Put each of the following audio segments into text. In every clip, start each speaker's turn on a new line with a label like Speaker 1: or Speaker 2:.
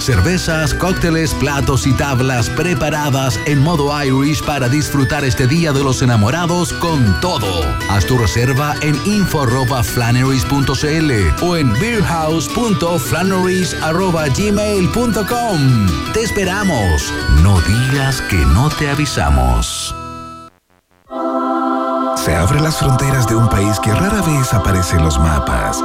Speaker 1: Cervezas, cócteles, platos y tablas preparadas en modo Irish para disfrutar este Día de los Enamorados con todo. Haz tu reserva en info.flanneries.cl o en beerhouse.flanneries.gmail.com. Te esperamos. No digas que no te avisamos.
Speaker 2: Se abren las fronteras de un país que rara vez aparece en los mapas.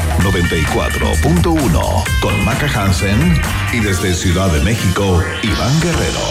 Speaker 2: 94.1 con Maca Hansen y desde Ciudad de México, Iván Guerrero.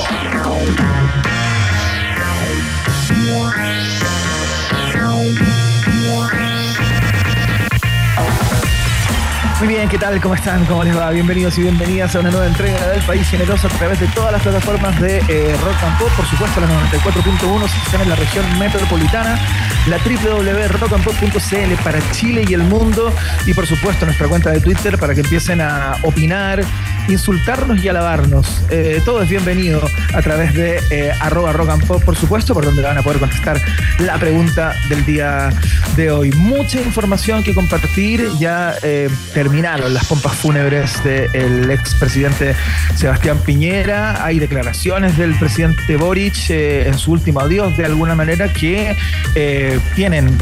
Speaker 3: Muy bien, ¿qué tal? ¿Cómo están? ¿Cómo les va? Bienvenidos y bienvenidas a una nueva entrega del País Generoso a través de todas las plataformas de eh, Rock and Pop, por supuesto la 94.1 si están en la región metropolitana, la www.rockandpop.cl para Chile y el mundo y por supuesto nuestra cuenta de Twitter para que empiecen a opinar, insultarnos y alabarnos. Eh, todo es bienvenido a través de eh, arroba rock and por supuesto, por donde van a poder contestar la pregunta del día de hoy. Mucha información que compartir, ya eh, terminaron las pompas fúnebres del expresidente Sebastián Piñera, hay declaraciones del presidente Boric en su último adiós, de alguna manera, que tienen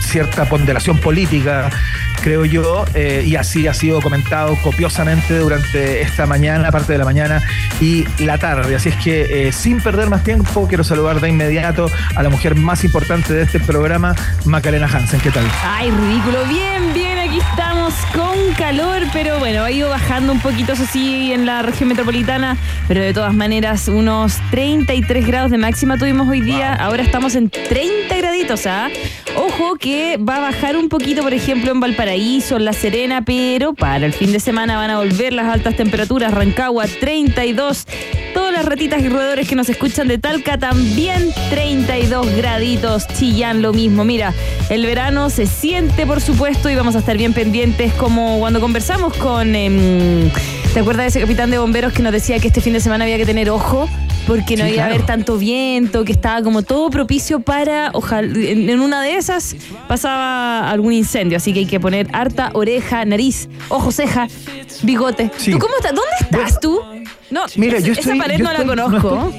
Speaker 3: cierta ponderación política, creo yo, y así ha sido comentado copiosamente durante esta mañana, parte de la mañana y la tarde. Así es que eh, sin perder más tiempo, quiero saludar de inmediato a la mujer más importante de este programa, Macarena Hansen. ¿Qué tal?
Speaker 4: Ay, ridículo. Bien, bien, aquí estamos con calor, pero bueno, ha ido bajando un poquito, eso sí, en la región metropolitana, pero de todas maneras, unos 33 grados de máxima tuvimos hoy día. Ahora estamos en 30 graditos, ¿ah? Ojo que va a bajar un poquito, por ejemplo, en Valparaíso, en La Serena, pero para el fin de semana van a volver las altas temperaturas. Rancagua 32. Todas las ratitas y roedores que nos escuchan de Talca también 32 graditos. Chillán lo mismo. Mira, el verano se siente, por supuesto, y vamos a estar bien pendientes como cuando conversamos con... Em, ¿Te acuerdas de ese capitán de bomberos que nos decía que este fin de semana había que tener ojo? porque no iba a haber tanto viento, que estaba como todo propicio para, ojalá, en, una de esas pasaba algún incendio, así que hay que poner harta oreja, nariz, ojo, ceja, bigote. ¿Tú cómo estás? ¿Dónde estás tú?
Speaker 3: No, mira, yo estoy,
Speaker 4: esa pared no la conozco.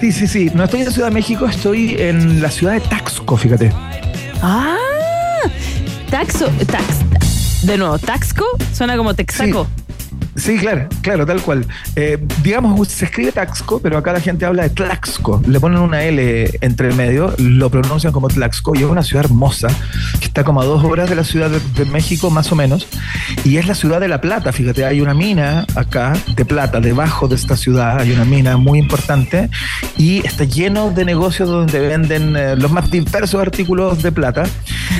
Speaker 3: sí, sí, sí, no estoy en Ciudad de México, estoy en la ciudad de Taxco, fíjate.
Speaker 4: Ah, Taxo, Tax, de nuevo, Taxco suena como Texaco.
Speaker 3: Sí, claro, claro, tal cual. Eh, digamos, se escribe Taxco, pero acá la gente habla de Tlaxco. Le ponen una L entre el medio, lo pronuncian como Tlaxco y es una ciudad hermosa que está como a dos horas de la ciudad de, México, más o menos. Y es la ciudad de La Plata, fíjate, hay una mina acá de plata, debajo de esta ciudad hay una mina muy importante y está lleno de negocios donde venden eh, los más diversos artículos de plata.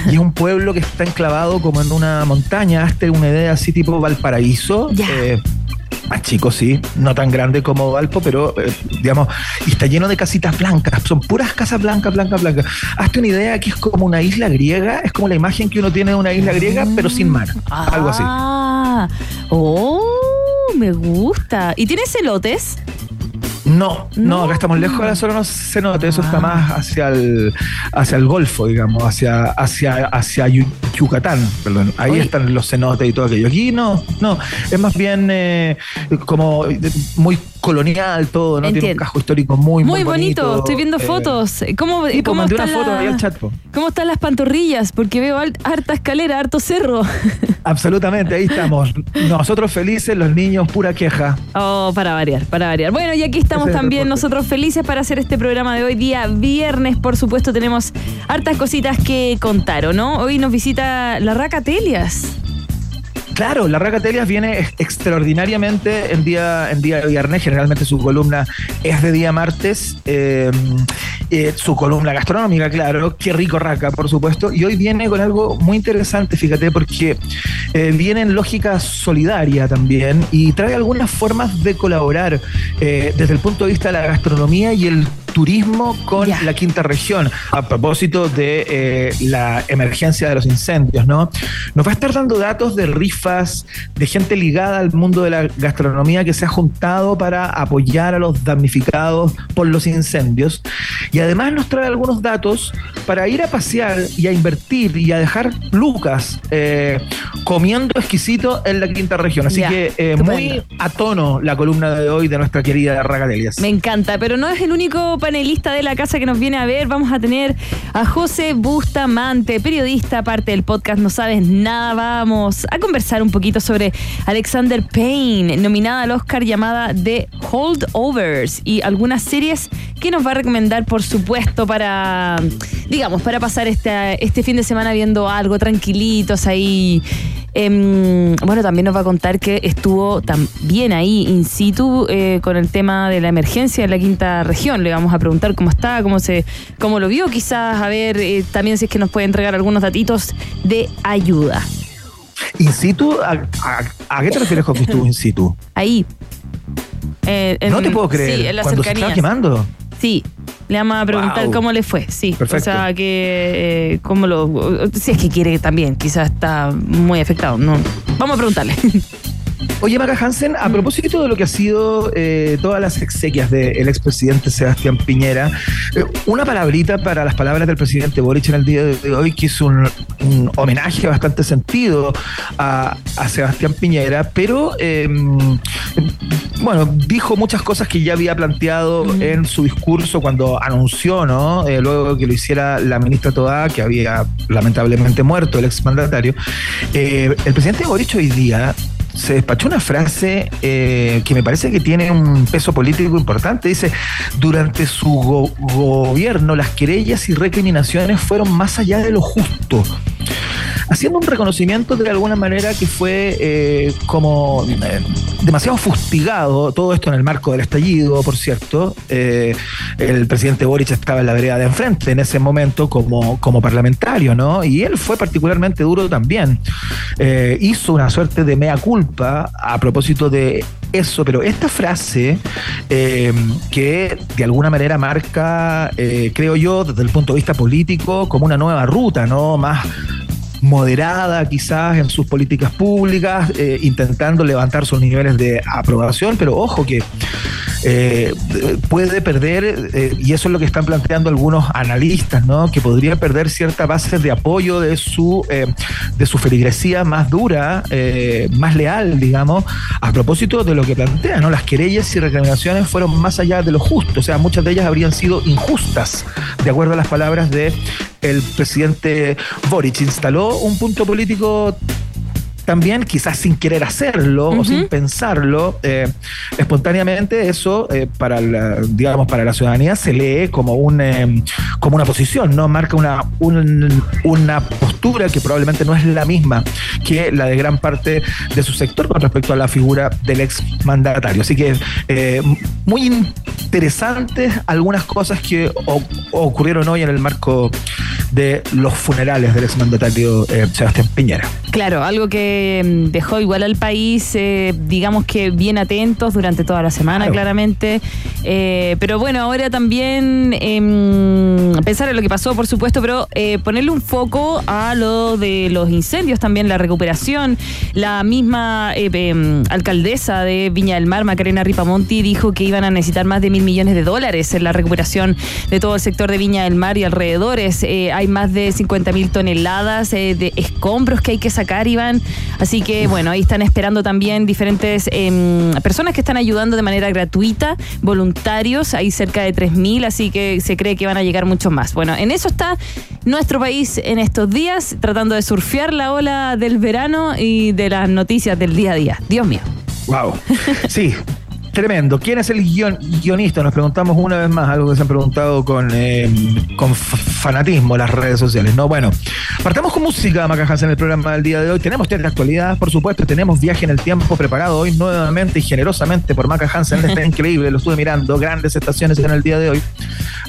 Speaker 3: Y es un pueblo que está enclavado como en una montaña, hasta una idea así tipo Valparaíso. Eh, más chico, sí, no tan grande como Valpo, pero eh, digamos, y está lleno de casitas blancas, son puras casas blancas, blancas, blancas. Hazte una idea que es como una isla griega, es como la imagen que uno tiene de una isla griega, pero sin mar, algo así.
Speaker 4: Ah, oh, me gusta. ¿Y tienes celotes?
Speaker 3: No, no, acá estamos lejos de la zona cenote, eso está ah. más hacia el, hacia el Golfo, digamos, hacia, hacia, hacia Yucatán, perdón. Ahí están los cenotes y todo aquello. Aquí no, no, es más bien eh, como muy colonial todo, ¿no? Tiene un casco histórico muy, muy,
Speaker 4: muy bonito. Estoy viendo eh, fotos. ¿Cómo,
Speaker 3: foto al chat.
Speaker 4: ¿Cómo están las pantorrillas? Porque veo harta escalera, harto cerro.
Speaker 3: Absolutamente, ahí estamos. Nosotros felices, los niños pura queja.
Speaker 4: Oh, para variar, para variar. Bueno, y aquí estamos también nosotros felices para hacer este programa de hoy, día viernes. Por supuesto, tenemos hartas cositas que contar, ¿o no? Hoy nos visita la Raca Telias.
Speaker 3: Claro, la Raca Telias viene extraordinariamente en día, en día viernes. Generalmente su columna es de día martes. Em, eh, su columna gastronómica, claro. Qué rico Raca, por supuesto. Y hoy viene con algo muy interesante, fíjate, porque eh, viene en lógica solidaria también y trae algunas formas de colaborar eh, desde el punto de vista de la gastronomía y el turismo con la quinta región, a propósito de eh, la emergencia de los incendios, ¿no? Nos va a estar dando datos de rifas, de gente ligada al mundo de la gastronomía que se ha juntado para apoyar a los damnificados por los incendios. Y además nos trae algunos datos para ir a pasear y a invertir y a dejar lucas eh, comiendo exquisito en la quinta región. Así que eh, muy a tono la columna de hoy de nuestra querida Ragadelias.
Speaker 4: Me encanta, pero no es el único panelista de la casa que nos viene a ver. Vamos a tener a José Bustamante, periodista, parte del podcast No Sabes Nada. Vamos a conversar un poquito sobre Alexander Payne, nominada al Oscar llamada The Holdovers y algunas series que nos va a recomendar, por supuesto, para, digamos, para pasar este, este fin de semana viendo algo tranquilitos ahí Em, bueno, también nos va a contar que estuvo también ahí in situ eh, con el tema de la emergencia en la quinta región. Le vamos a preguntar cómo está, cómo se, cómo lo vio, quizás a ver eh, también si es que nos puede entregar algunos datitos de ayuda.
Speaker 3: ¿In situ? ¿A, qué te refieres con que estuvo in situ?
Speaker 4: Ahí.
Speaker 3: Eh, no te puedo creer.
Speaker 4: Sí, en la
Speaker 3: cuando se estaba quemando.
Speaker 4: Sí, le vamos a preguntar cómo le fue, sí.
Speaker 3: Perfecto.
Speaker 4: O sea, que eh, cómo lo si es que quiere también, quizás está muy afectado, no. Vamos a preguntarle.
Speaker 3: Oye, Maca Hansen, a mm. propósito de lo que ha sido eh, todas las exequias del expresidente Sebastián Piñera, eh, una palabrita para las palabras del presidente Boric en el día de hoy, que es un, homenaje bastante sentido a, Sebastián Piñera, pero em, bueno, dijo muchas cosas que ya había planteado mm. en su discurso cuando anunció, ¿no? Eh, luego que lo hiciera la ministra Toda, que había lamentablemente muerto el exmandatario. el presidente Boric hoy día se despachó una frase eh, que me parece que tiene un peso político importante. Dice, durante su gobierno las querellas y recriminaciones fueron más allá de lo justo haciendo un reconocimiento de alguna manera que fue eh, como eh, demasiado fustigado, todo esto en el marco del estallido, por cierto. El presidente Boric estaba en la vereda de enfrente en ese momento como, como parlamentario, ¿no? Y él fue particularmente duro también. hizo una suerte de mea culpa a propósito de eso, pero esta frase que de alguna manera marca, creo yo, desde el punto de vista político, como una nueva ruta, ¿no? Más moderada quizás en sus políticas públicas, eh, intentando levantar sus niveles de aprobación, pero ojo que eh, puede perder, eh, y eso es lo que están planteando algunos analistas, ¿no? que podría perder cierta base de apoyo de su, de su feligresía más dura, más leal, digamos, a propósito de lo que plantea, ¿no? las querellas y reclamaciones fueron más allá de lo justo, o sea, muchas de ellas habrían sido injustas, de acuerdo a las palabras de el presidente Boric instaló un punto político también, quizás sin querer hacerlo o sin pensarlo, eh, espontáneamente eso eh, para la, digamos para la ciudadanía se lee como un eh, como una posición, no marca una una postura que probablemente no es la misma que la de gran parte de su sector con respecto a la figura del ex mandatario. Así que muy interesantes algunas cosas que ocurrieron hoy en el marco de los funerales del exmandatario eh, Sebastián Piñera.
Speaker 4: Claro, algo que mm, dejó igual al país, eh, digamos que bien atentos durante toda la semana, claramente. Eh, pero bueno, ahora también em, pensar en lo que pasó, por supuesto, pero ponerle un foco a lo de los incendios también, la recuperación. La misma em, alcaldesa de Viña del Mar, Macarena Ripamonti, dijo que iban a necesitar más de mil millones de dólares en la recuperación de todo el sector de Viña del Mar y alrededores hay más de 50 mil toneladas eh, de escombros que hay que sacar, Iván. Así que, bueno, ahí están esperando también diferentes em, personas que están ayudando de manera gratuita, voluntarios, hay cerca de 3 mil, así que se cree que van a llegar muchos más. Bueno, en eso está nuestro país en estos días, tratando de surfear la ola del verano y de las noticias del día a día. Dios mío.
Speaker 3: Wow. Sí, Tremendo. ¿Quién es el guionista? Nos preguntamos una vez más, algo que se han preguntado con, eh, con fanatismo las redes sociales. No, bueno, partamos con música, Macajas, en el programa del día de hoy. Tenemos de actualidad, por supuesto, tenemos viaje en el tiempo preparado hoy nuevamente y generosamente por Maca Hansen. Está increíble, lo estuve mirando, grandes estaciones en el día de hoy.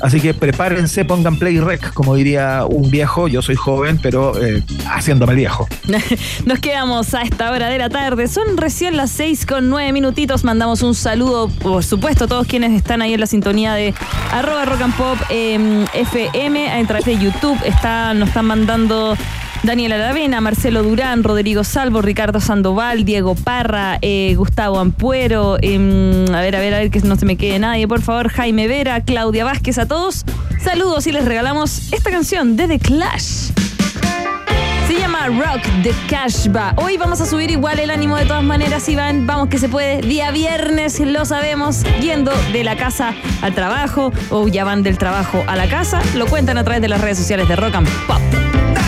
Speaker 3: Así que prepárense, pongan play rec, como diría un viejo. Yo soy joven, pero eh, haciéndome viejo.
Speaker 5: Nos quedamos a esta hora de la tarde. Son recién las seis con nueve minutitos. Mandamos un saludo, por supuesto, a todos quienes están ahí en la sintonía de arroba rock and pop em, FM a través de YouTube. Está, nos están mandando Daniel Aravena, Marcelo Durán, Rodrigo Salvo, Ricardo Sandoval, Diego Parra, eh, Gustavo Ampuero, em, a ver, a ver, a ver que no se me quede nadie, por favor, Jaime Vera, Claudia Vázquez, a todos. Saludos y les regalamos esta canción de The Clash. Se llama Rock the Cashba. Hoy vamos a subir igual el ánimo de todas maneras, Iván. Vamos que se puede. Día viernes, lo sabemos, yendo de la casa al trabajo o ya van del trabajo a la casa. Lo cuentan a través de las redes sociales de Rock and Pop.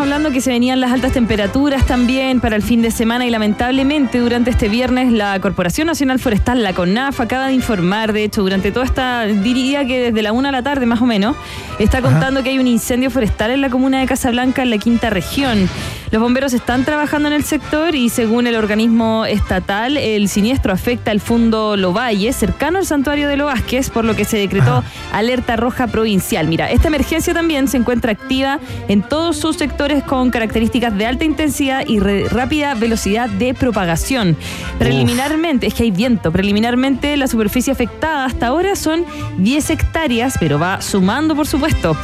Speaker 5: Hablando que se venían las altas temperaturas también para el fin de semana y lamentablemente durante este viernes la Corporación Nacional Forestal, la CONAF, acaba de informar, de hecho, durante toda esta, diría que desde la una a la tarde más o menos, está contando que hay un incendio forestal en la comuna de Casablanca, en la quinta región. Los bomberos están trabajando en el sector y según el organismo estatal, el siniestro afecta al fondo Lovalle, cercano al santuario de Lo por lo que se decretó alerta roja provincial. Mira, esta emergencia también se encuentra activa en todos sus sectores
Speaker 4: con características de alta intensidad y rápida velocidad de propagación. Preliminarmente, es que hay viento, preliminarmente la superficie afectada hasta ahora son 10 hectáreas, pero va sumando por supuesto.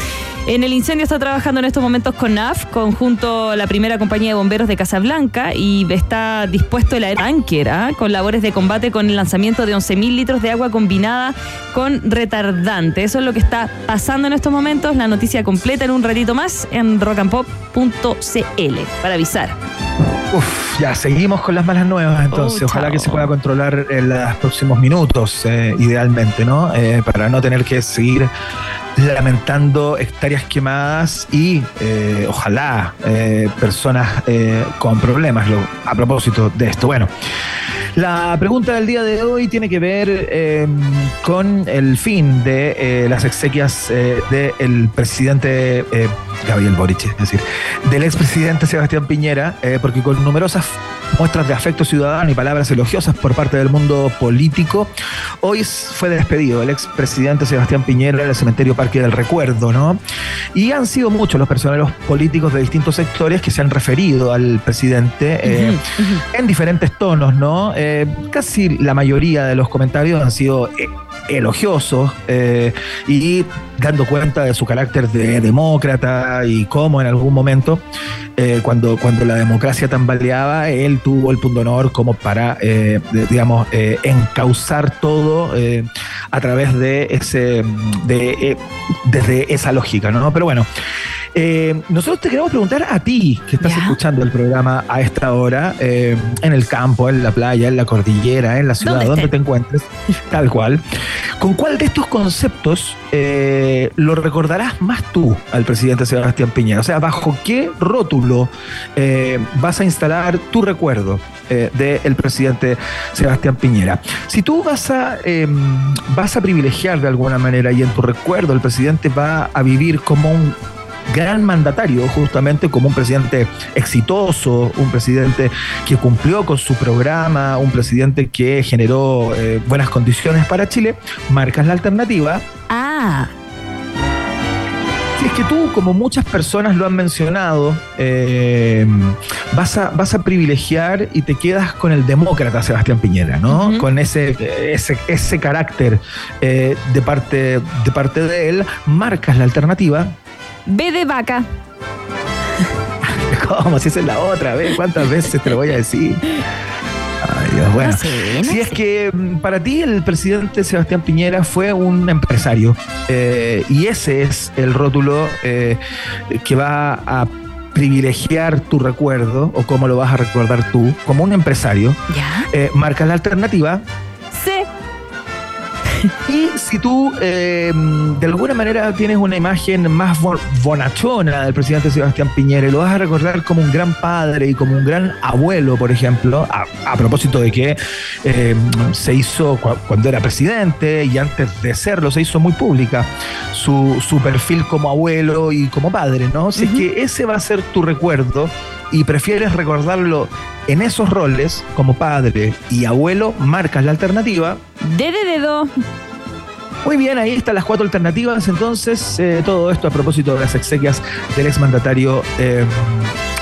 Speaker 4: En el incendio está trabajando en estos momentos con NAF, conjunto la primera compañía de bomberos de Casablanca, y está dispuesto el tanker ¿ah? con labores de combate con el lanzamiento de 11.000 litros de agua combinada con retardante. Eso es lo que está pasando en estos momentos. La noticia completa en un ratito más en rockandpop.cl para avisar.
Speaker 3: Uf, ya seguimos con las malas nuevas entonces. Oh, Ojalá que se pueda controlar en los próximos minutos, eh, idealmente, ¿no? Eh, para no tener que seguir lamentando hectáreas quemadas y eh, ojalá personas con problemas a propósito de esto. Bueno, la pregunta del día de hoy tiene que ver em, con el fin de las exequias del presidente Gabriel Boric, es decir, del expresidente Sebastián Piñera, porque con numerosas muestras de afecto ciudadano y palabras elogiosas por parte del mundo político. Hoy fue despedido el expresidente Sebastián Piñera en el cementerio Parque del Recuerdo, ¿no? Y han sido muchos los personeros políticos de distintos sectores que se han referido al presidente eh, en diferentes tonos, ¿no? Eh, casi la mayoría de los comentarios han sido eh, elogiosos y dando cuenta de su carácter de demócrata y cómo en algún momento, cuando, cuando la democracia tambaleaba, él tuvo el punto honor como para, eh, digamos, eh, encauzar todo eh, a través de ese, desde esa lógica, ¿no? Pero bueno. nosotros te queremos preguntar a ti, que estás escuchando el programa a esta hora, en el campo, en la playa, en la cordillera, en la ciudad, donde te encuentres, tal cual. ¿Con cuál de estos conceptos lo recordarás más tú al presidente Sebastián Piñera? O sea, ¿bajo qué rótulo vas a instalar tu recuerdo? Eh, del presidente Sebastián Piñera. Si tú vas a, vas a privilegiar de alguna manera y en tu recuerdo el presidente va a vivir como un gran mandatario, justamente como un presidente exitoso, un presidente que cumplió con su programa, un presidente que generó eh, buenas condiciones para Chile, marcas la alternativa.
Speaker 4: Ah
Speaker 3: es que tú, como muchas personas lo han mencionado, eh, vas, a, vas a privilegiar y te quedas con el demócrata Sebastián Piñera, ¿no? Con ese, ese, ese carácter eh, de, parte, de parte de él, marcas la alternativa.
Speaker 4: B de vaca.
Speaker 3: ¿Cómo? Si esa es la otra, ¿ves? ¿Cuántas veces te lo voy a decir? Bueno, si es que mm, para ti el presidente Sebastián Piñera fue un empresario eh, y ese es el rótulo eh, que va a privilegiar tu recuerdo o cómo lo vas a recordar tú como un empresario, eh, marca la alternativa y si tú em, de alguna manera tienes una imagen más bonachona del presidente Sebastián Piñera y lo vas a recordar como un gran padre y como un gran abuelo, por ejemplo, a, propósito de que em, se hizo cuando era presidente y antes de serlo se hizo muy pública su, perfil como abuelo y como padre, ¿no? Si es que ese va a ser tu recuerdo y prefieres recordarlo en esos roles, como padre y abuelo, marcas la alternativa.
Speaker 4: De dedo.
Speaker 3: Muy bien, ahí están las cuatro alternativas. Entonces, eh, todo esto a propósito de las exequias del exmandatario eh,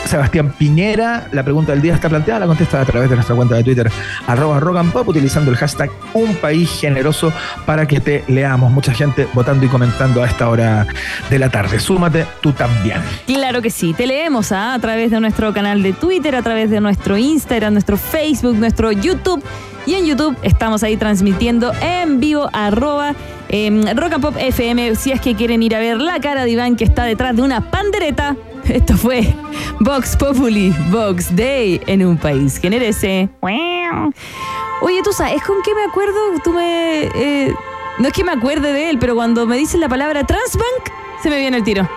Speaker 3: Sebastián Piñera. La pregunta del día está planteada, la contesta a través de nuestra cuenta de Twitter, arroba rock and pop, utilizando el hashtag Un País Generoso para que te leamos. Mucha gente votando y comentando a esta hora de la tarde. Súmate tú también.
Speaker 4: Claro que sí, te leemos ¿ah? a través de nuestro canal de Twitter, a través de nuestro Instagram, nuestro Facebook, nuestro YouTube. Y en YouTube estamos ahí transmitiendo en vivo arroba eh, Rock and Pop FM. Si es que quieren ir a ver la cara de Iván que está detrás de una pandereta esto fue Vox Populi, Vox Day en un país generese. Oye, tú sabes con qué me acuerdo, tú me. Eh, no es que me acuerde de él, pero cuando me dicen la palabra Transbank, se me viene el tiro.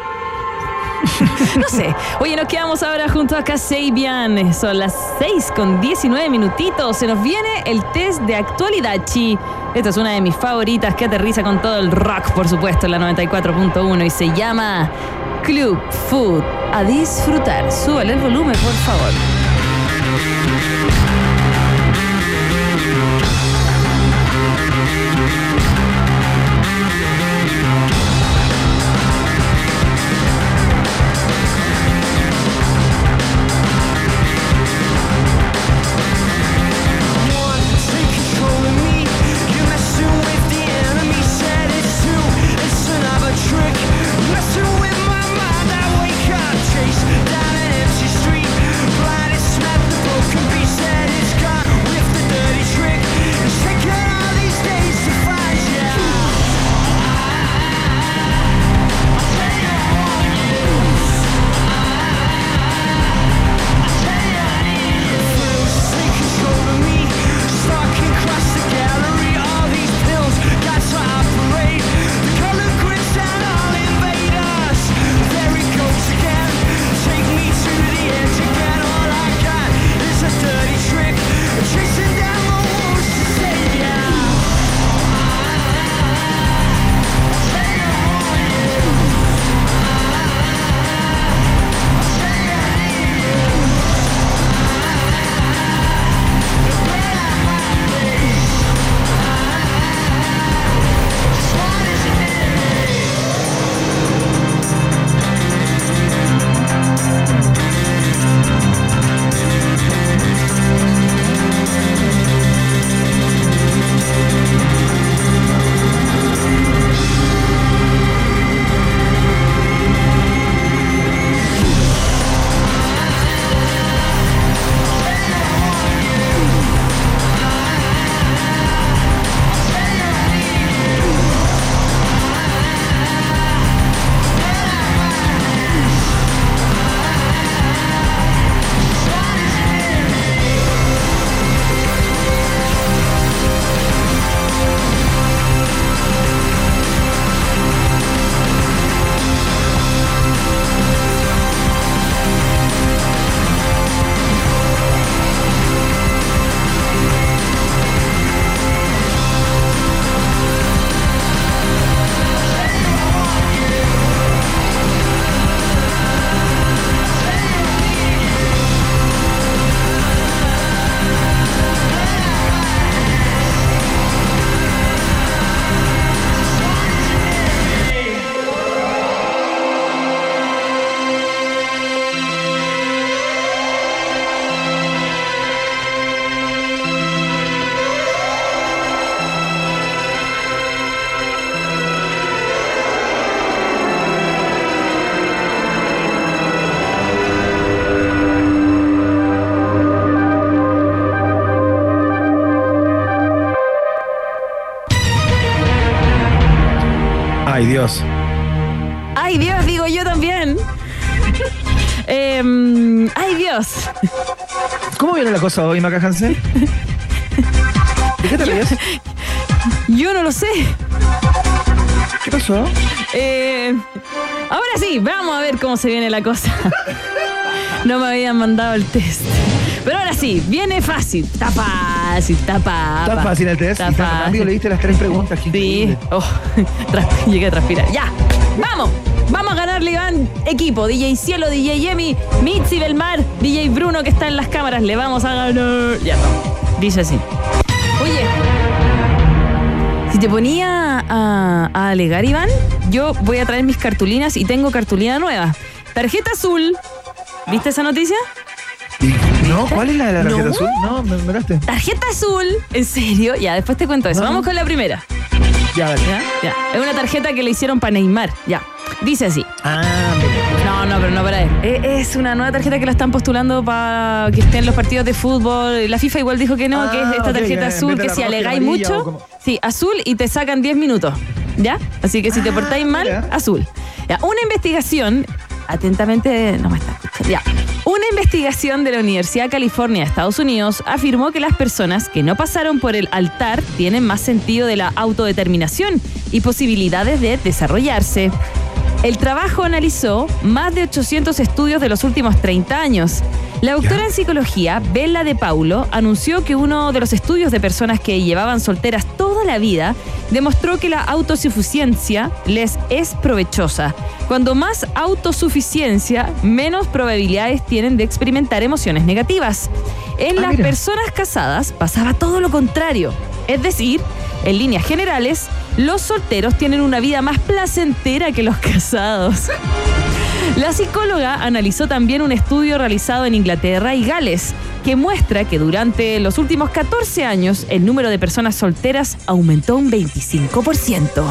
Speaker 4: no sé. Oye, nos quedamos ahora junto a Kasabian. Son las 6 con 19 minutitos. Se nos viene el test de actualidad, chi. Esta es una de mis favoritas que aterriza con todo el rock, por supuesto, en la 94.1 y se llama Club Food. A disfrutar. Súbale el volumen, por favor.
Speaker 3: Dios.
Speaker 4: Ay, Dios, digo yo también. Em, ay, Dios.
Speaker 3: ¿Cómo viene la cosa hoy, Maca Hansen? ¿De qué te ríes?
Speaker 4: Yo no lo sé.
Speaker 3: ¿Qué pasó?
Speaker 4: Eh, ahora sí, vamos a ver cómo se viene la cosa. No me habían mandado el test. Pero ahora sí, viene fácil. Está fácil, está fácil.
Speaker 3: Está fácil el test.
Speaker 4: Está
Speaker 3: y tan
Speaker 4: fácil.
Speaker 3: rápido leíste las tres preguntas. qué
Speaker 4: Sí. Oh, llegué a transpirar. Ya. Vamos. Vamos a ganarle, Iván. Equipo. DJ Cielo, DJ Yemi, Mitzi Belmar, DJ Bruno que está en las cámaras. Le vamos a ganar. Ya no. Dice así. Oye. Si te ponía a, a alegar, Iván, yo voy a traer mis cartulinas y tengo cartulina nueva. Tarjeta azul. ¿Viste esa noticia?
Speaker 3: No, ¿cuál es la de la tarjeta
Speaker 4: No.
Speaker 3: azul? No, me miraste.
Speaker 4: Tarjeta azul. ¿En serio? Ya, después te cuento eso.
Speaker 3: No.
Speaker 4: Vamos con la primera.
Speaker 3: Ya, dale.
Speaker 4: ¿Ya? Ya. Es una tarjeta que le hicieron para Neymar. Ya. Dice así.
Speaker 3: Ah, mira.
Speaker 4: No, no, pero no para él. Eh, Es una nueva tarjeta que la están postulando para que esté en los partidos de fútbol. La FIFA igual dijo que no,
Speaker 3: Ah,
Speaker 4: que es esta
Speaker 3: ok,
Speaker 4: tarjeta azul, que si alegáis mucho,
Speaker 3: como-
Speaker 4: sí, azul y te sacan 10 minutos. ¿Ya? Así que si te
Speaker 3: Ah,
Speaker 4: portáis mal,
Speaker 3: mira.
Speaker 4: azul. Ya, una investigación, atentamente, no me está. Ya. Una investigación de la Universidad de California de Estados Unidos afirmó que las personas que no pasaron por el altar tienen más sentido de la autodeterminación y posibilidades de desarrollarse. El trabajo analizó más de 800 estudios de los últimos 30 años. La doctora en psicología, Bella De Paulo, anunció que uno de los estudios de personas que llevaban solteras toda la vida demostró que la autosuficiencia les es provechosa. Cuando más autosuficiencia, menos probabilidades tienen de experimentar emociones negativas. En
Speaker 3: Ah,
Speaker 4: las
Speaker 3: mira.
Speaker 4: personas casadas pasaba todo lo contrario. Es decir, en líneas generales, los solteros tienen una vida más placentera que los casados. La psicóloga analizó también un estudio realizado en Inglaterra y Gales que muestra que durante los últimos 14 años el número de personas solteras aumentó un 25%.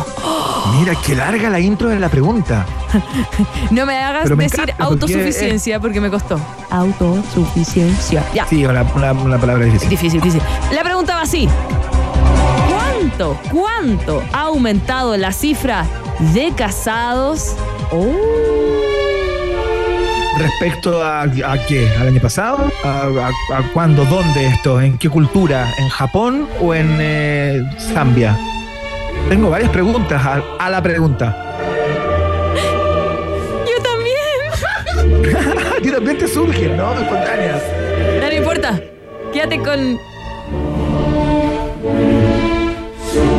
Speaker 3: Mira, qué larga la intro de la pregunta.
Speaker 4: No me hagas
Speaker 3: me
Speaker 4: decir
Speaker 3: encanta, porque
Speaker 4: autosuficiencia porque me costó. Autosuficiencia. Ya.
Speaker 3: Sí, una, una, una palabra difícil.
Speaker 4: Difícil, difícil. La pregunta va así. ¿Cuánto, cuánto ha aumentado la cifra de casados? Oh.
Speaker 3: ¿Respecto a, a qué? ¿Al año pasado? ¿A, a- a cuándo? ¿Dónde esto? ¿En qué cultura? ¿En Japón o en eh, Zambia? Tengo varias preguntas a, la pregunta.
Speaker 4: Yo también.
Speaker 3: Ti también te surgen, ¿no? Espontáneas.
Speaker 4: No, no importa. Quédate con.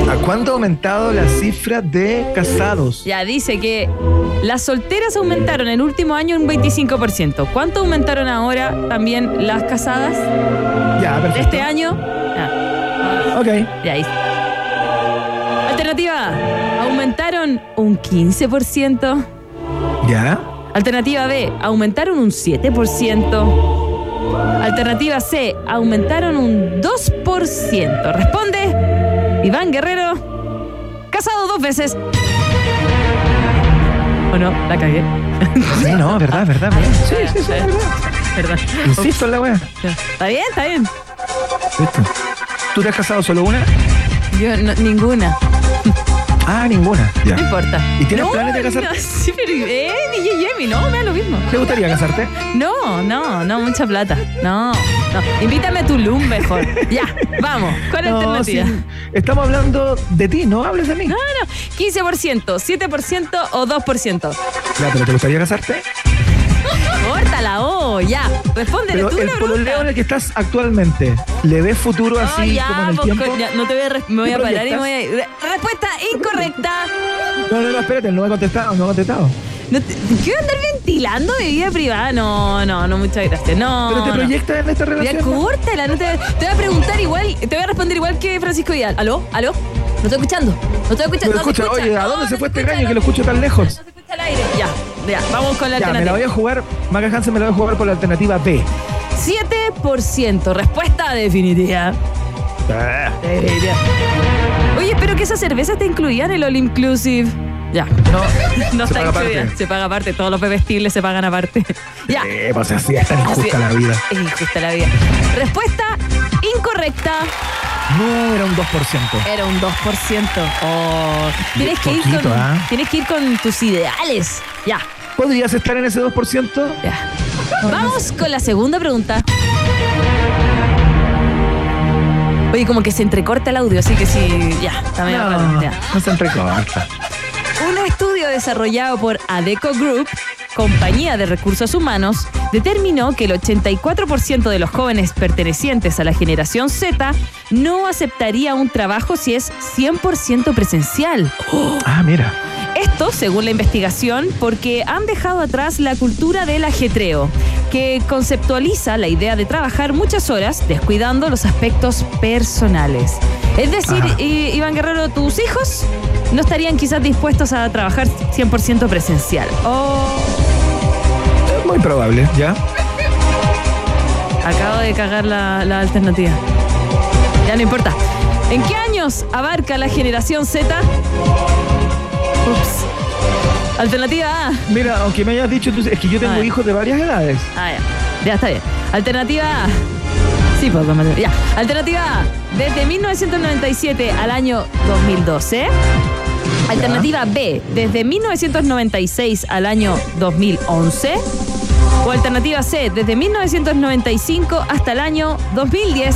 Speaker 3: ¿A cuánto ha aumentado la cifra de casados?
Speaker 4: Ya dice que las solteras aumentaron el último año un 25%. ¿Cuánto aumentaron ahora también las casadas
Speaker 3: Ya,
Speaker 4: de
Speaker 3: perfecto.
Speaker 4: este año? Ya,
Speaker 3: Ok.
Speaker 4: ya ahí. Alternativa. Aumentaron un 15%.
Speaker 3: Ya.
Speaker 4: Alternativa B, aumentaron un 7%. Alternativa C, aumentaron un 2%. Responde Iván Guerrero, casado dos veces. ¿O no? La cagué.
Speaker 3: Sí, no, verdad, verdad. verdad. Sí, sí, sí, verdad. Insisto en la wea.
Speaker 4: Está bien, está bien.
Speaker 3: ¿Tú te has casado solo una?
Speaker 4: Yo, no- ninguna.
Speaker 3: Ah, ninguna. Ya.
Speaker 4: No importa.
Speaker 3: ¿Y tienes
Speaker 4: No,
Speaker 3: planes de casarte?
Speaker 4: no, sí, pero, eh, DJ Yemi, no, me da lo mismo.
Speaker 3: ¿Te gustaría casarte?
Speaker 4: No, no, no, mucha plata. No, no. Invítame a Tulum mejor. Ya, vamos. ¿Cuál es la
Speaker 3: No,
Speaker 4: alternativa?
Speaker 3: sí. Estamos hablando de ti, no hables de mí.
Speaker 4: No, no. 15%, 7% o 2%.
Speaker 3: Ya, pero ¿te gustaría casarte?
Speaker 4: Córtala, oh, ya. Respóndele
Speaker 3: Pero
Speaker 4: tú
Speaker 3: el
Speaker 4: la
Speaker 3: pololeo en el que estás actualmente, ¿le ves futuro así
Speaker 4: Oh, ya,
Speaker 3: como en el tiempo?
Speaker 4: ya, no te voy a, me voy
Speaker 3: ¿Qué
Speaker 4: a parar y me voy a... Re- Respuesta incorrecta.
Speaker 3: No, no, no, espérate, no me ha contestado, no me ha contestado.
Speaker 4: No te, ¿Qué voy a andar ventilando mi vida privada? No, no, no, muchas gracias. No.
Speaker 3: ¿Pero te
Speaker 4: no.
Speaker 3: proyectas en esta
Speaker 4: Ya
Speaker 3: relación?
Speaker 4: córtala, no te, te voy a preguntar igual, te voy a responder igual que Francisco Vidal. ¿Aló? ¿Aló? No estoy escuchando. No estoy escuchando.
Speaker 3: Pero
Speaker 4: no se
Speaker 3: escucha,
Speaker 4: escucha.
Speaker 3: oye, ¿a dónde
Speaker 4: no
Speaker 3: se fue este gallo
Speaker 4: no
Speaker 3: que lo escucho tan lejos?
Speaker 4: No se escucha al aire. Ya, ya, vamos con la
Speaker 3: Ya, me la
Speaker 4: alternativa.
Speaker 3: voy a jugar, Maca Hansen me la voy a jugar por la alternativa B.
Speaker 4: 7%, respuesta definitiva.
Speaker 3: Ah,
Speaker 4: Definitiva. Oye, espero que esa cerveza te incluía en el All Inclusive. Ya.
Speaker 3: No,
Speaker 4: No
Speaker 3: se
Speaker 4: está
Speaker 3: paga
Speaker 4: incluida.
Speaker 3: aparte.
Speaker 4: Se paga aparte. Todos los bebestibles se pagan aparte. ya.
Speaker 3: Eh, pues así es tan injusta
Speaker 4: Así-
Speaker 3: la vida.
Speaker 4: Es injusta la vida. Respuesta incorrecta.
Speaker 3: No, era un 2%.
Speaker 4: Era un 2%. Oh, tienes, que ir con,
Speaker 3: ¿ah?
Speaker 4: tienes que ir con tus ideales. Ya,
Speaker 3: ¿Podrías estar en ese 2%?
Speaker 4: ya. Vamos con la segunda pregunta. Oye, como que se entrecorta el audio, así que sí, ya, raro,
Speaker 3: No,
Speaker 4: ya.
Speaker 3: no se entrecorta.
Speaker 4: Un estudio desarrollado por Adeco Group, compañía de recursos humanos, determinó que el 84% de los jóvenes pertenecientes a la generación Z no aceptaría un trabajo si es 100% presencial.
Speaker 3: Ah, mira.
Speaker 4: Esto, según la investigación, porque han dejado atrás la cultura del ajetreo, que conceptualiza la idea de trabajar muchas horas descuidando los aspectos personales. Es decir. I- Iván Guerrero, tus hijos no estarían quizás dispuestos a trabajar 100% presencial. Oh,
Speaker 3: Es muy probable, ¿ya?
Speaker 4: acabo de cagar la, la alternativa. Ya no importa. ¿En qué años abarca la generación Z? Ups. Alternativa A.
Speaker 3: Mira, aunque me hayas dicho, tú, es que yo tengo hijos de varias edades.
Speaker 4: Ah, ya. Ya está bien. Alternativa A. Sí, pues, matemáticas. Ya. Alternativa A. Desde 1997 al año 2012. Alternativa B. Desde 1996 al año 2011. O alternativa C. Desde 1995 hasta el año 2010.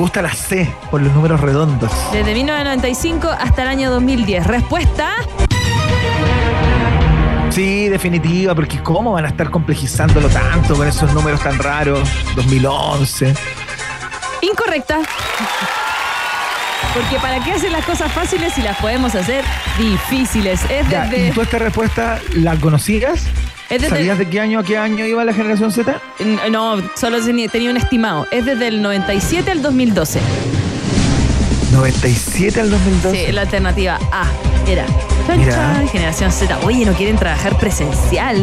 Speaker 3: Gusta la C por los números redondos.
Speaker 4: Desde 1995 hasta el año 2010. Respuesta.
Speaker 3: Sí, definitiva, porque ¿cómo van a estar complejizándolo tanto con esos números tan raros? 2011.
Speaker 4: Incorrecta. Porque ¿para qué hacer las cosas fáciles si las podemos hacer difíciles? Es
Speaker 3: Ya,
Speaker 4: desde...
Speaker 3: ¿Y tú esta respuesta la conocías?
Speaker 4: Es desde-
Speaker 3: ¿Sabías de qué año a qué año iba la generación Z?
Speaker 4: N- No, solo tenía un estimado. Es desde el 97 al 2012.
Speaker 3: 97 al 2012.
Speaker 4: Sí, la alternativa A era.
Speaker 3: Mira.
Speaker 4: generación Z. Oye, ¿no quieren trabajar presencial?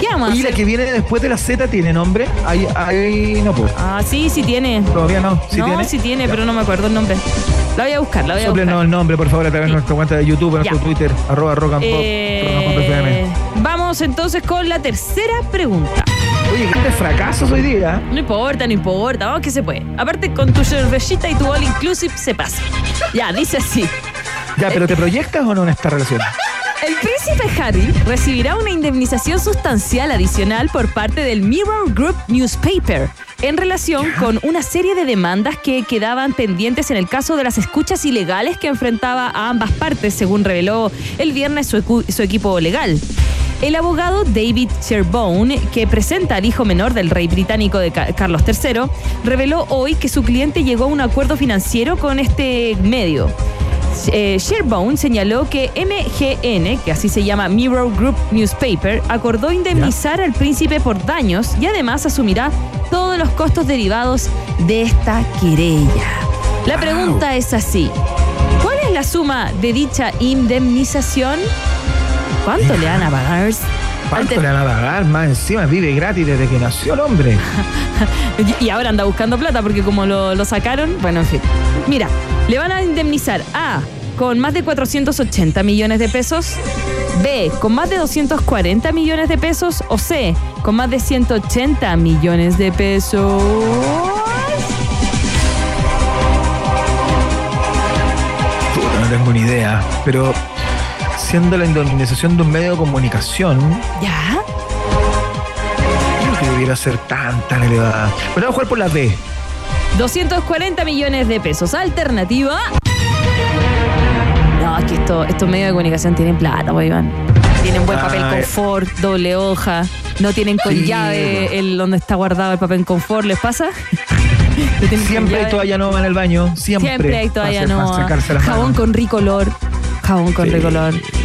Speaker 4: ¿Qué vamos a
Speaker 3: ¿Y la que viene después de la Z tiene nombre? Ahí, ahí no puedo.
Speaker 4: Ah, sí, sí tiene.
Speaker 3: Todavía no. ¿Sí
Speaker 4: no,
Speaker 3: tiene?
Speaker 4: sí tiene, pero no me acuerdo el nombre. La voy a buscar, la voy a
Speaker 3: Sóplenos
Speaker 4: buscar.
Speaker 3: el nombre, por favor, a través de
Speaker 4: Sí.
Speaker 3: nuestra cuenta de YouTube, en nuestro Twitter, arroba rock and pop,
Speaker 4: Eh,
Speaker 3: rock and pop FM.
Speaker 4: Vamos entonces con la tercera pregunta.
Speaker 3: Oye, grandes fracasos hoy día.
Speaker 4: No importa, no importa, vamos que se puede. Aparte, con tu cervecita y tu all inclusive se pasa. Ya, dice así.
Speaker 3: Ya, pero ¿te proyectas o no en esta relación?
Speaker 4: El príncipe Harry recibirá una indemnización sustancial adicional por parte del Mirror Group Newspaper en relación con una serie de demandas que quedaban pendientes en el caso de las escuchas ilegales que enfrentaba a ambas partes, según reveló el viernes su, su equipo legal. El abogado David Sherbone, que presenta al hijo menor del rey británico de Ca- Carlos III, reveló hoy que su cliente llegó a un acuerdo financiero con este medio. Eh, Sherbone señaló que MGN, que así se llama Mirror Group Newspaper, acordó indemnizar al príncipe por daños y además asumirá todos los costos derivados de esta querella. La pregunta es así. ¿Cuál es la suma de dicha indemnización? ¿Cuánto le van a pagar?
Speaker 3: ¿Cuánto le van a pagar? Más encima vive gratis desde que nació el hombre.
Speaker 4: Y- Y ahora anda buscando plata porque como lo, lo sacaron, bueno, en fin. Mira, le van a indemnizar A con más de 480 millones de pesos, B con más de 240 millones de pesos o C con más de 180 millones de pesos.
Speaker 3: Puta, no tengo ni idea. Pero siendo la indemnización de un medio de comunicación,
Speaker 4: ¿Ya?
Speaker 3: creo que debiera ser tan, tan elevada. Pero vamos a jugar por la B.
Speaker 4: 240 millones de pesos. Alternativa. No, es que esto- estos medios de comunicación tienen plata, pues, Iván. Tienen buen papel
Speaker 3: Ay.
Speaker 4: confort, doble hoja. No tienen con
Speaker 3: Sí,
Speaker 4: llave el donde está guardado el papel confort. ¿Les pasa?
Speaker 3: Siempre hay toalla nueva en el baño. Siempre.
Speaker 4: Siempre hay toalla
Speaker 3: las
Speaker 4: Jabón con ricolor. Jabón con
Speaker 3: Sí.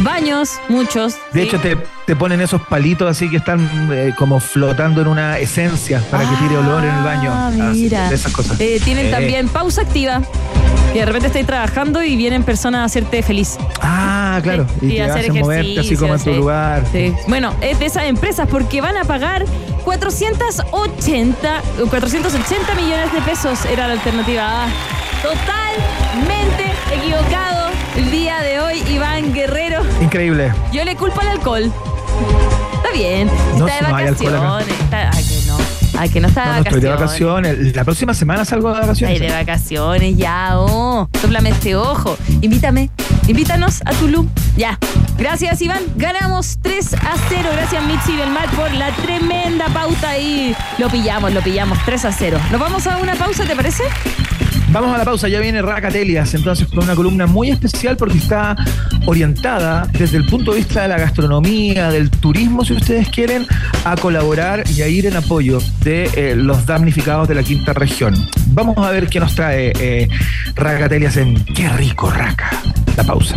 Speaker 4: Baños, muchos.
Speaker 3: De
Speaker 4: sí.
Speaker 3: hecho, te, te ponen esos palitos así que están eh, como flotando en una esencia para que tire olor en el baño.
Speaker 4: Ah,
Speaker 3: Así,
Speaker 4: mira.
Speaker 3: esas cosas.
Speaker 4: Eh, tienen
Speaker 3: Eh.
Speaker 4: también pausa activa. Y de repente estáis trabajando y vienen personas a hacerte feliz.
Speaker 3: Ah, claro.
Speaker 4: Sí,
Speaker 3: Y te
Speaker 4: hacer
Speaker 3: hacen moverte así como en tu lugar.
Speaker 4: Sí. Bueno, es de esas empresas porque van a pagar 480, 480 millones de pesos era la alternativa A. Totalmente equivocado el día de hoy, Iván Guerrero.
Speaker 3: Increíble.
Speaker 4: Yo le culpo al alcohol. Está bien,
Speaker 3: No,
Speaker 4: está de
Speaker 3: no
Speaker 4: vacaciones. Está, que no. Ah, que no está
Speaker 3: No,
Speaker 4: de
Speaker 3: no estoy de
Speaker 4: vacaciones.
Speaker 3: vacaciones. La próxima semana salgo de vacaciones.
Speaker 4: Ay, de vacaciones ya, oh. Sóplame este ojo. Invítame. Invítanos a Tulum. Ya. Gracias, Iván. Ganamos 3 a 0. Gracias, Mitzi Belmar, por la tremenda pauta y lo pillamos, lo pillamos 3 a 0. Nos vamos a una pausa, ¿te parece?
Speaker 3: Vamos a la pausa, ya viene Racatelias, entonces con una columna muy especial porque está orientada desde el punto de vista de la gastronomía, del turismo, si ustedes quieren, a colaborar y a ir en apoyo de eh, los damnificados de la quinta región. Vamos a ver qué nos trae eh, Racatelias en Qué rico, Raca. La pausa.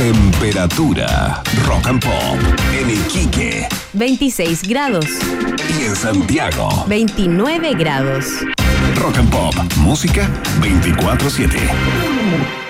Speaker 2: Temperatura rock and pop en Iquique
Speaker 6: 26 grados,
Speaker 2: y en Santiago.
Speaker 6: 29 grados.
Speaker 2: Rock and Pop, música 24/7.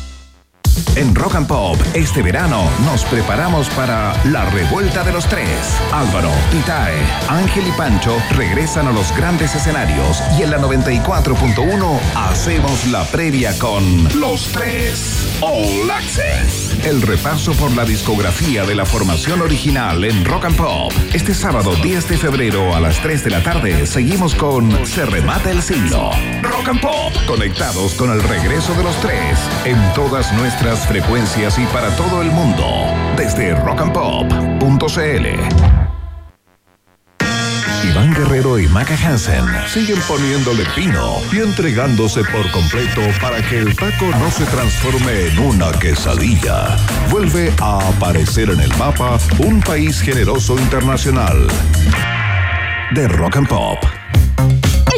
Speaker 2: En Rock and Pop, este verano nos preparamos para la revuelta de los tres. Álvaro, Itae, Ángel y Pancho regresan a los grandes escenarios y en la 94.1 hacemos la previa con Los Tres All Access. El repaso por la discografía de la formación original en Rock and Pop. Este sábado 10 de febrero a las 3 de la tarde seguimos con Se remata el siglo. Rock and Pop, conectados con el regreso de los tres en todas nuestras frecuencias y para todo el mundo. Desde rockandpop.cl. Iván Guerrero y Maca Hansen siguen poniéndole pino y entregándose por completo para que el taco no se transforme en una quesadilla. Vuelve a aparecer en el mapa un país generoso internacional de Rock and Pop.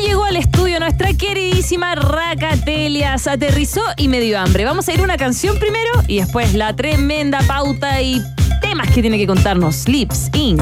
Speaker 4: Llegó al estudio nuestra queridísima Racatelias. Aterrizó y me dio hambre. Vamos a ir una canción primero y después la tremenda pauta y temas que tiene que contarnos Lips Inc.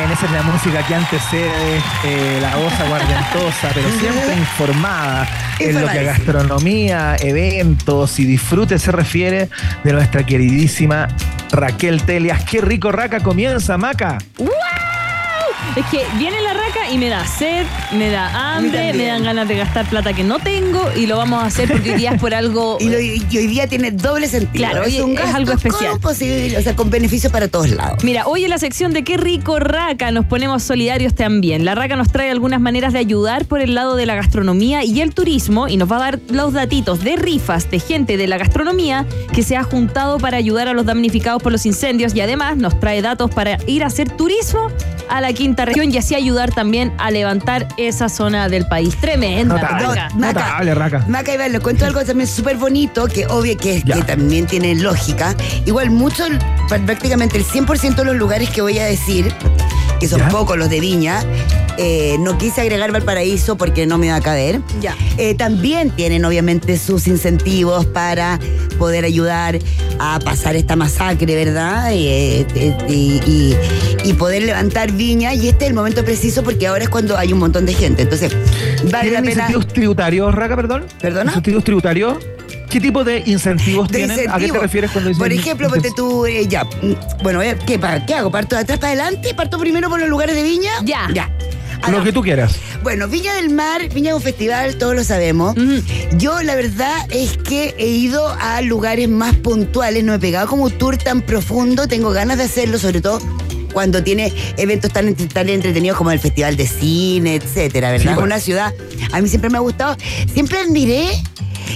Speaker 3: esa es la música que antecede eh, la voz aguardentosa, pero siempre informada en lo que a gastronomía, eventos y disfrute se refiere de nuestra queridísima Raquel Telias. Qué rico raca comienza, Maca.
Speaker 4: ¡Wow! Es que viene la raca y me da sed, me da hambre, me dan ganas de gastar plata que no tengo y lo vamos a hacer porque hoy día es por algo.
Speaker 7: Y, lo- y hoy día tiene doble sentido.
Speaker 4: Claro,
Speaker 7: es un
Speaker 4: es
Speaker 7: gasto
Speaker 4: algo especial.
Speaker 7: con posibil- o sea, con beneficio para todos lados.
Speaker 4: Mira, hoy en la sección de qué rico raca nos ponemos solidarios también. La raca nos trae algunas maneras de ayudar por el lado de la gastronomía y el turismo y nos va a dar los datitos de rifas de gente de la gastronomía que se ha juntado para ayudar a los damnificados por los incendios y además nos trae datos para ir a hacer turismo a la quinta región y así ayudar también a levantar esa zona del país. Tremenda
Speaker 3: Notable.
Speaker 4: raca.
Speaker 7: No, Maca.
Speaker 3: Notable, raca.
Speaker 7: Maca, Iván, les cuento algo también súper bonito, que obvio que, que también tiene lógica. Igual mucho, prácticamente el 100% de los lugares que voy a decir, que son
Speaker 3: Ya.
Speaker 7: pocos los de Viña, eh, no quise agregar Valparaíso porque no me va a caber.
Speaker 4: Ya.
Speaker 7: Eh, también tienen obviamente sus incentivos para poder ayudar a pasar esta masacre, ¿verdad? Eh, y, y- y poder levantar Viña. Y este es el momento preciso porque ahora es cuando hay un montón de gente. Entonces, vale la
Speaker 3: ¿Tienen
Speaker 7: pena.
Speaker 3: incentivos tributarios, raca, perdón?
Speaker 7: ¿Perdona?
Speaker 3: ¿Incentivos tributarios? ¿Qué tipo de incentivos
Speaker 7: de
Speaker 3: tienen? ¿A qué te refieres cuando dices
Speaker 7: Por ejemplo, ponte tú, eh, ya. mm, Bueno, eh, ¿qué, pa- ¿qué hago? ¿Parto de atrás para adelante? ¿Parto primero por los lugares de Viña?
Speaker 4: Ya.
Speaker 7: Ya.
Speaker 3: Lo
Speaker 7: Hagamos.
Speaker 3: que tú quieras.
Speaker 7: Bueno, Viña del Mar, Viña es un festival, todos lo sabemos. Yo la verdad es que he ido a lugares más puntuales, no he pegado como un tour tan profundo, tengo ganas de hacerlo, sobre todo cuando tiene eventos tan, tan entretenidos como el Festival de Cine, etcétera, ¿verdad?
Speaker 3: Sí, pues.
Speaker 7: Una ciudad, a mí siempre me ha gustado, siempre admiré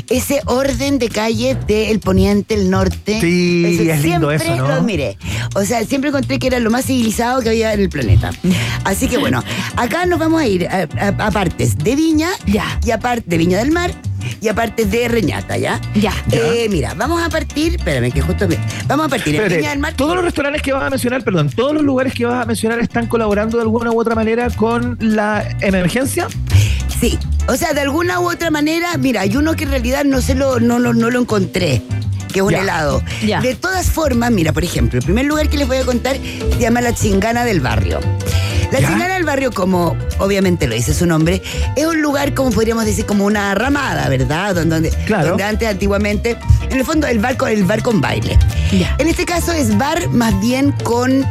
Speaker 7: ese orden de calles del poniente, el norte.
Speaker 3: Sí,
Speaker 7: Ese-
Speaker 3: es lindo
Speaker 7: siempre
Speaker 3: eso, ¿no?
Speaker 7: lo admiré. O sea, siempre encontré que era lo más civilizado que había en el planeta. Así que bueno, acá nos vamos a ir a, a- a partes de Viña
Speaker 4: Ya.
Speaker 7: y aparte de Viña del Mar y aparte de Reñata, ¿ya?
Speaker 4: Ya.
Speaker 7: Eh, mira, vamos a partir, espérame que justo me- vamos a partir en Viña del Mar.
Speaker 3: todos los restaurantes que vas a mencionar, perdón, todos los lugares que vas a mencionar están colaborando de alguna u otra manera con la emergencia.
Speaker 7: Sí, o sea, de alguna u otra manera, mira, hay uno que en realidad no se lo, no, lo- no lo encontré, que es un
Speaker 3: Ya.
Speaker 7: helado.
Speaker 4: Ya.
Speaker 7: De todas formas, mira, por ejemplo, el primer lugar que les voy a contar se llama La Chingana del Barrio. La
Speaker 3: Ya.
Speaker 7: Chingana del Barrio, como obviamente lo dice su nombre, es un lugar, como podríamos decir, como una ramada, ¿verdad? Donde,
Speaker 3: Claro.
Speaker 7: donde antes, antiguamente, en el fondo, el bar con, el bar con baile.
Speaker 4: Ya.
Speaker 7: En este caso es bar más bien con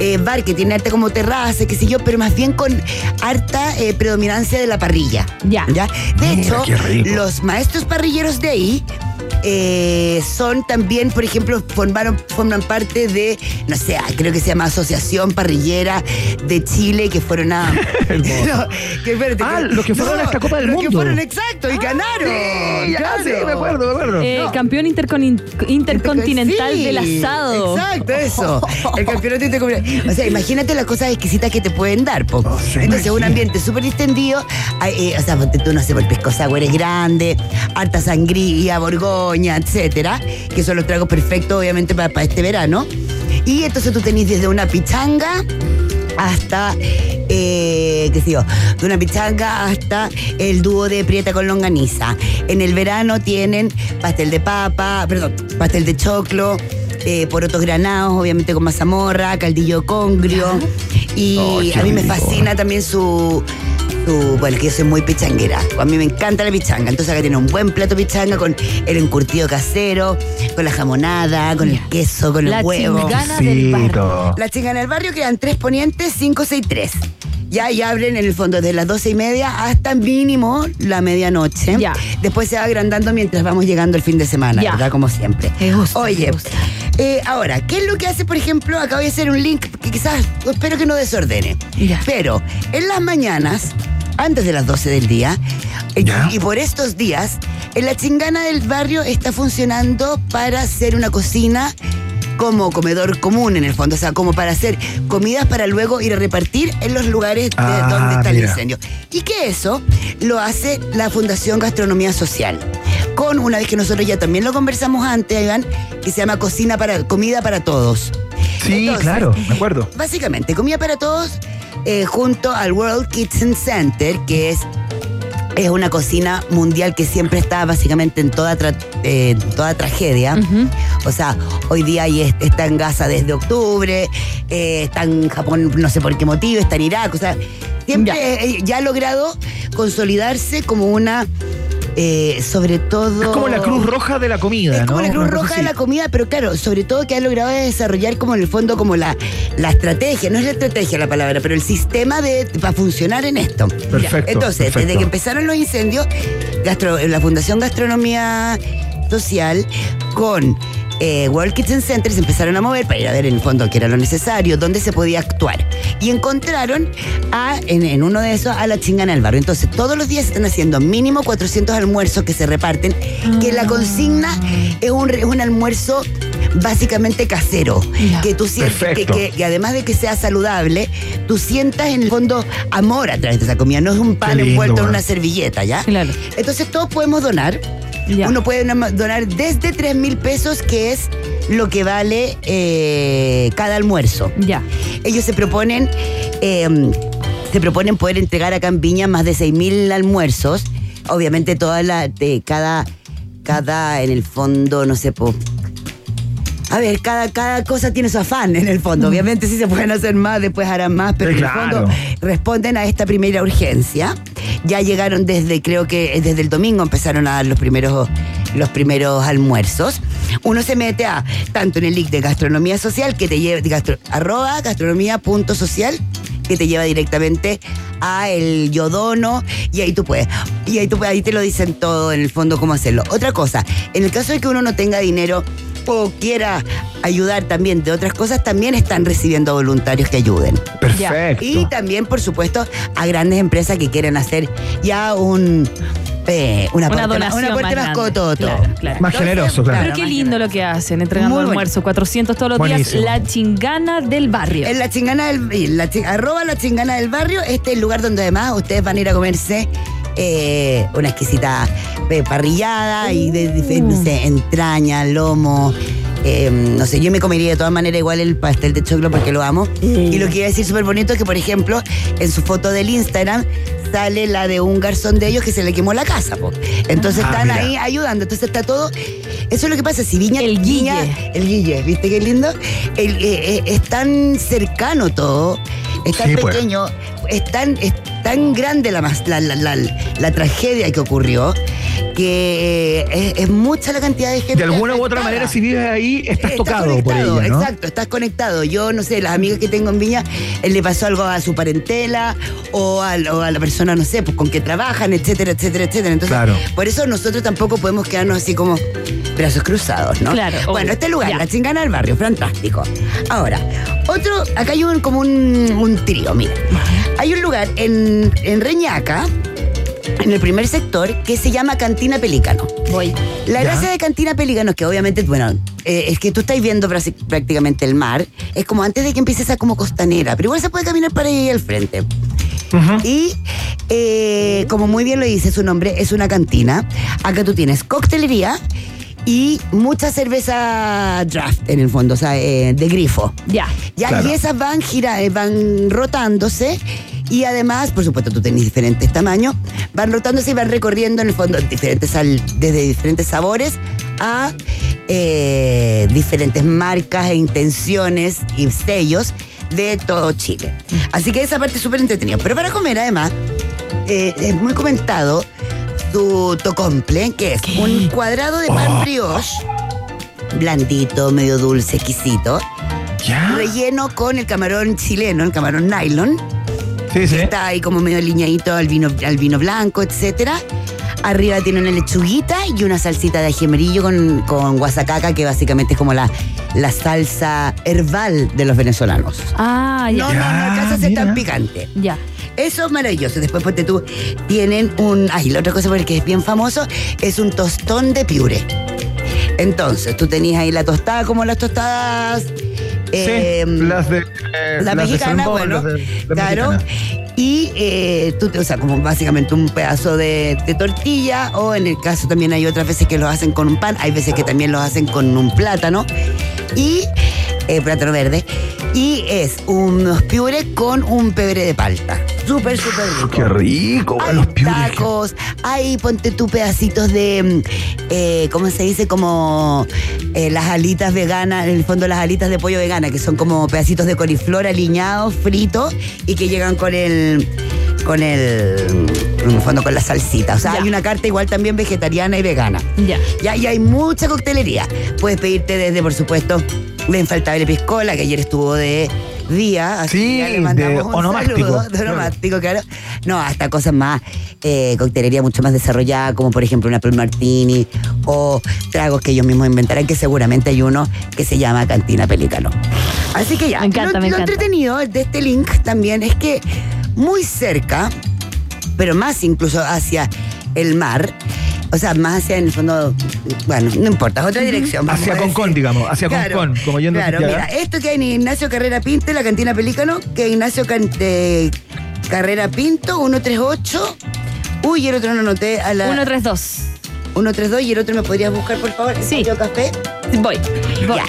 Speaker 7: eh, bar que tiene harta como terraza, qué sé yo, pero más bien con harta eh, predominancia de la parrilla.
Speaker 4: Ya.
Speaker 7: De
Speaker 3: Mira,
Speaker 7: hecho,
Speaker 3: qué rico.
Speaker 7: los maestros parrilleros de ahí eh, son también, por ejemplo, formaron, forman parte de, no sé, ah, creo que se llama Asociación Parrillera de Chile, que fueron a. No, que espérate,
Speaker 3: Ah,
Speaker 7: que-
Speaker 3: los que fueron a esta Copa del
Speaker 7: los que
Speaker 3: Mundo.
Speaker 7: fueron, exacto, y ganaron.
Speaker 3: Sí, ya,
Speaker 7: claro.
Speaker 3: sí, me acuerdo, me acuerdo.
Speaker 4: Eh,
Speaker 7: No.
Speaker 4: Campeón intercontinental
Speaker 7: Sí,
Speaker 4: del asado.
Speaker 7: Exacto, eso. El campeonato intercontinental. O sea, imagínate las cosas exquisitas que te pueden dar, po.
Speaker 3: Oh,
Speaker 7: Entonces, un ambiente súper distendido. hay, eh, o sea, tú no sé, el pisco sour es grande, harta sangría, borgoña, etcétera, que son los tragos perfectos, obviamente, para, para este verano. Y entonces tú tenés desde una pichanga hasta, eh, qué sé yo, de una pichanga hasta el dúo de prieta con longaniza. En el verano tienen pastel de papa, perdón, pastel de choclo, eh, porotos granados, obviamente con mazamorra, caldillo congrio. Y
Speaker 3: Oh,
Speaker 7: a mí me fascina también su... bueno, que yo soy muy pichanguera. A mí me encanta la pichanga. Entonces acá tiene un buen plato pichanga con el encurtido casero, con la jamonada, con el queso, con
Speaker 4: La
Speaker 7: el huevo.
Speaker 4: chingana del barrio.
Speaker 7: La chingana del barrio quedan tres ponientes, 563. Ya, y abren en el fondo desde las doce y media hasta mínimo la medianoche.
Speaker 4: Ya.
Speaker 7: Después se va agrandando mientras vamos llegando el fin de semana,
Speaker 4: Ya.
Speaker 7: ¿verdad? Como siempre.
Speaker 4: Me gusta,
Speaker 7: Oye,
Speaker 4: me gusta.
Speaker 7: eh, ahora, ¿qué es lo que hace, por ejemplo? Acá voy a hacer un link que quizás, espero que no desordene.
Speaker 4: Ya.
Speaker 7: Pero en las mañanas, antes de las 12 del día, eh,
Speaker 3: Ya.
Speaker 7: y por estos días, en la chingana del barrio está funcionando para hacer una cocina como comedor común en el fondo, o sea, como para hacer comidas para luego ir a repartir en los lugares de
Speaker 3: Ah,
Speaker 7: donde está el incendio. Y que eso lo hace la Fundación Gastronomía Social. Con una vez que nosotros ya también lo conversamos antes, Iván, que se llama Cocina para Comida para Todos.
Speaker 3: Sí,
Speaker 7: Entonces,
Speaker 3: claro, me acuerdo.
Speaker 7: Básicamente, comida para todos eh, junto al World Kitchen Center, que es, es una cocina mundial que siempre está básicamente en toda, tra- eh, toda tragedia. O sea, hoy día está en Gaza desde octubre, eh, está en Japón no sé por qué motivo, está en Irak, o sea, siempre
Speaker 4: Ya.
Speaker 7: eh, ya ha logrado consolidarse como una, eh, sobre todo...
Speaker 3: Es como la Cruz Roja de la comida,
Speaker 7: Es como
Speaker 3: ¿no?
Speaker 7: la Cruz
Speaker 3: Una
Speaker 7: Roja de la comida, pero claro, sobre todo que ha logrado desarrollar como en el fondo como la, la estrategia, no es la estrategia la palabra, pero el sistema de para funcionar en esto.
Speaker 3: Perfecto,
Speaker 7: Entonces,
Speaker 3: perfecto.
Speaker 7: desde que empezaron los incendios, Gastro- la Fundación Gastronomía Social con eh, World Kitchen Center se empezaron a mover para ir a ver en el fondo qué era lo necesario, dónde se podía actuar. Y encontraron a, en, en uno de esos a la chingana del barrio. Entonces, todos los días se están haciendo mínimo 400 almuerzos que se reparten, que la consigna es un, es un almuerzo básicamente casero. Que tú sientes que,
Speaker 3: Perfecto.
Speaker 7: que- que además de que sea saludable, tú sientas en el fondo amor a través de esa comida. No es un pan envuelto en una servilleta, ¿ya?
Speaker 4: Claro.
Speaker 7: Entonces todos podemos donar.
Speaker 4: Ya.
Speaker 7: Uno puede dona- donar desde 3 mil pesos, que es lo que vale eh, cada almuerzo.
Speaker 4: Ya.
Speaker 7: Ellos se proponen, eh, se proponen poder entregar acá en Viña más de 6 mil almuerzos. Obviamente toda la, de cada, cada, en el fondo, no sé, po, a ver, cada, cada cosa tiene su afán en el fondo. Obviamente sí se pueden hacer más, después harán más, pero
Speaker 3: Sí,
Speaker 7: en el
Speaker 3: claro.
Speaker 7: fondo responden a esta primera urgencia. Ya llegaron desde, creo que desde el domingo empezaron a dar los primeros, los primeros almuerzos. Uno se mete a tanto en el link de gastronomía social que te lleva, arroba gastronomía.social que te lleva directamente a el yodono y ahí tú puedes. Y ahí tú ahí te lo dicen todo en el fondo cómo hacerlo. Otra cosa, en el caso de que uno no tenga dinero o quiera ayudar también de otras cosas, también están recibiendo voluntarios que ayuden.
Speaker 3: Perfecto.
Speaker 7: Y también, por supuesto, a grandes empresas que quieren hacer ya un eh, una,
Speaker 4: Una
Speaker 7: parte más-
Speaker 4: donación
Speaker 7: una
Speaker 4: más
Speaker 7: parte más.
Speaker 4: Claro, claro.
Speaker 3: Más generoso, claro.
Speaker 4: Pero qué lindo lo que hacen, entregando
Speaker 7: Muy bueno.
Speaker 4: almuerzo, 400 todos los
Speaker 3: Buenísimo.
Speaker 4: días, la chingana del barrio.
Speaker 7: En la chingana del la arroba la chingana del barrio, este es el lugar donde además ustedes van a ir a comerse eh, una exquisita eh, parrillada y de, de- no sé, entraña, lomo. eh, no sé, yo me comería de todas maneras igual el pastel de choclo porque lo amo. Y lo que iba a decir súper bonito es que, por ejemplo, en su foto del Instagram sale la de un garzón de ellos que se le quemó la casa. po. Entonces
Speaker 3: Ah,
Speaker 7: están
Speaker 3: mira.
Speaker 7: ahí ayudando. Entonces está todo. Eso es lo que pasa. Si Viña.
Speaker 4: El
Speaker 7: Viña-
Speaker 4: Guille.
Speaker 7: el Guille, ¿viste qué lindo? El- eh, eh, es tan cercano todo, es tan
Speaker 3: Sí, pues.
Speaker 7: Es tan, es tan grande la, mas- la, la- la- la tragedia que ocurrió, que eh, es, es mucha la cantidad de gente.
Speaker 3: De alguna u otra manera, si vives ahí, estás,
Speaker 7: Estás
Speaker 3: tocado por
Speaker 7: conectado,
Speaker 3: ella, ¿no?
Speaker 7: Exacto, estás conectado. Yo no sé, las amigas que tengo en Viña, él le pasó algo a su parentela o a, o a la persona, no sé, pues con que trabajan, etcétera, etcétera, etcétera. Entonces,
Speaker 3: Claro.
Speaker 7: por eso nosotros tampoco podemos quedarnos así como brazos cruzados, ¿no?
Speaker 4: Claro,
Speaker 7: Bueno,
Speaker 4: obvio.
Speaker 7: este lugar,
Speaker 4: Ya.
Speaker 7: la chingana del barrio, fantástico. Ahora, otro, acá hay un, como un, un trío, mira. Hay un lugar en, en Reñaca, en el primer sector, que se llama Cantina Pelícano.
Speaker 4: Voy.
Speaker 7: La
Speaker 3: Ya.
Speaker 7: gracia de Cantina Pelícano es que obviamente, bueno, eh, es que tú estás viendo prácticamente el mar. Es como antes de que empieces a como costanera, pero igual se puede caminar para ahí al frente. Y eh, como muy bien lo dice su nombre, es una cantina. Acá tú tienes coctelería y mucha cerveza draft en el fondo, o sea, eh, de grifo.
Speaker 4: Ya.
Speaker 7: Ya,
Speaker 3: Claro.
Speaker 7: y esas van gira, eh, van rotándose. Y además, por supuesto, tú tenés diferentes tamaños, van rotándose y van recorriendo en el fondo diferentes sal- desde diferentes sabores a eh, diferentes marcas e intenciones y sellos de todo Chile. Así que esa parte es súper entretenida. Pero para comer, además, eh, es muy comentado su tocomple, que es un cuadrado de pan brioche, blandito, medio dulce, exquisito
Speaker 3: Ya.
Speaker 7: relleno con el camarón chileno, el camarón nylon.
Speaker 3: Sí, sí.
Speaker 7: Está ahí como medio liñadito al vino, al vino blanco, etcétera. Arriba tiene una lechuguita y una salsita de ají amarillo con, con guasacaca, que básicamente es como la, la salsa herbal de los venezolanos.
Speaker 4: Ah, ya.
Speaker 7: No, no, no alcanza a ser tan picante.
Speaker 4: Ya.
Speaker 7: Eso es maravilloso. Después, ponte tú, tienen un. Ay, la otra cosa porque es bien famoso es un tostón de piure. Entonces, tú tenías ahí la tostada como las tostadas. eh,
Speaker 3: sí, las de. eh,
Speaker 7: la
Speaker 3: las de
Speaker 7: mexicana, bueno,
Speaker 3: de-
Speaker 7: claro.
Speaker 3: mexicana.
Speaker 7: Y eh, tú te, o sea, como básicamente un pedazo de, de tortilla, o en el caso también hay otras veces que los hacen con un pan, hay veces que también los hacen con un plátano, y eh, plátano verde, y es unos piures con un pebre de palta. Súper, súper rico.
Speaker 3: Qué rico,
Speaker 7: Hay
Speaker 3: los piures.
Speaker 7: tacos, hay, ponte tú pedacitos de, mm, eh, ¿cómo se dice? Como eh, las alitas veganas, en el fondo las alitas de pollo vegana, que son como pedacitos de coliflor aliñados, fritos, y que llegan con el, con el, en el fondo con la salsita. O sea,
Speaker 4: Ya.
Speaker 7: hay una carta igual también vegetariana y vegana.
Speaker 4: Ya.
Speaker 7: Ya, y hay mucha coctelería. Puedes pedirte desde, por supuesto, la infaltable piscola, que ayer estuvo de día. Así
Speaker 3: Sí,
Speaker 7: que le mandamos
Speaker 3: de
Speaker 7: un saludo, de
Speaker 3: claro.
Speaker 7: onomástico, claro. No, hasta cosas más, eh, coctelería mucho más desarrollada, como por ejemplo una Pearl Martini o tragos que ellos mismos inventarán, que seguramente hay uno que se llama Cantina Pelícano. Así que ya,
Speaker 4: Me encanta,
Speaker 7: lo,
Speaker 4: me
Speaker 7: lo
Speaker 4: encanta.
Speaker 7: entretenido de este link también es que muy cerca, pero más incluso hacia el mar, o sea, más hacia en el fondo, bueno, no importa, es otra dirección.
Speaker 3: Hacia Concón,
Speaker 7: decir.
Speaker 3: digamos, hacia Concón, como yendo
Speaker 7: Claro, mira, esto que hay en Ignacio Carrera Pinto, la cantina Pelícano, que Ignacio Can- eh, Carrera Pinto, 138. Uy, el otro no anoté a la.
Speaker 4: 132.
Speaker 7: 132 y el otro me podrías buscar, por favor.
Speaker 4: Sí.
Speaker 7: ¿El café?
Speaker 4: Voy. Voy.
Speaker 7: Ya.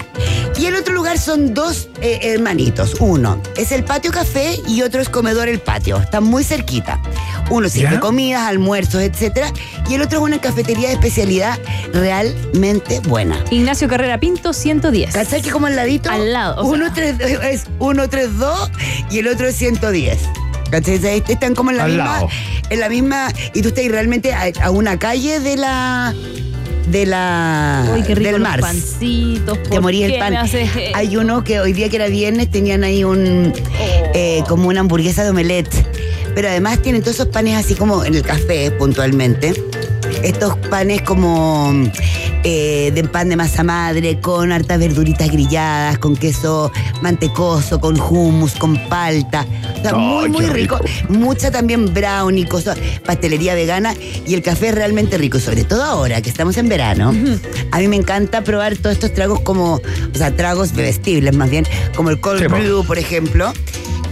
Speaker 7: Y el otro lugar son dos eh, hermanitos. Uno es el patio café y otro es comedor el patio. Están muy cerquita. Uno sirve
Speaker 3: ¿Ya?
Speaker 7: comidas, almuerzos, etcétera. Y el otro es una cafetería de especialidad realmente buena.
Speaker 4: Ignacio Carrera Pinto, 110.
Speaker 7: ¿Cachai que como al ladito?
Speaker 4: Al lado, o
Speaker 7: Uno
Speaker 4: sea.
Speaker 7: tres- es 132 y el otro es 110. Están como en la
Speaker 3: Al
Speaker 7: misma.
Speaker 3: lado.
Speaker 7: En la misma. Y tú estás realmente a, a una calle de la. De la.
Speaker 4: Uy, qué rico
Speaker 7: del
Speaker 4: pancitos.
Speaker 7: Te
Speaker 4: ¿por
Speaker 7: morí el pan. Hay uno que hoy día que era viernes tenían ahí un. eh, como una hamburguesa de omelette. Pero además tienen todos esos panes así como en el café puntualmente. Estos panes como eh, de pan de masa madre, con hartas verduritas grilladas, con queso mantecoso, con hummus, con palta. O sea, muy, muy rico.
Speaker 3: rico.
Speaker 7: Mucha también brownie, cosas, pastelería vegana. Y el café es realmente rico, sobre todo ahora que estamos en verano. A mí me encanta probar todos estos tragos como, o sea, tragos bebestibles más bien, como el cold
Speaker 3: Sí,
Speaker 7: brew, por ejemplo,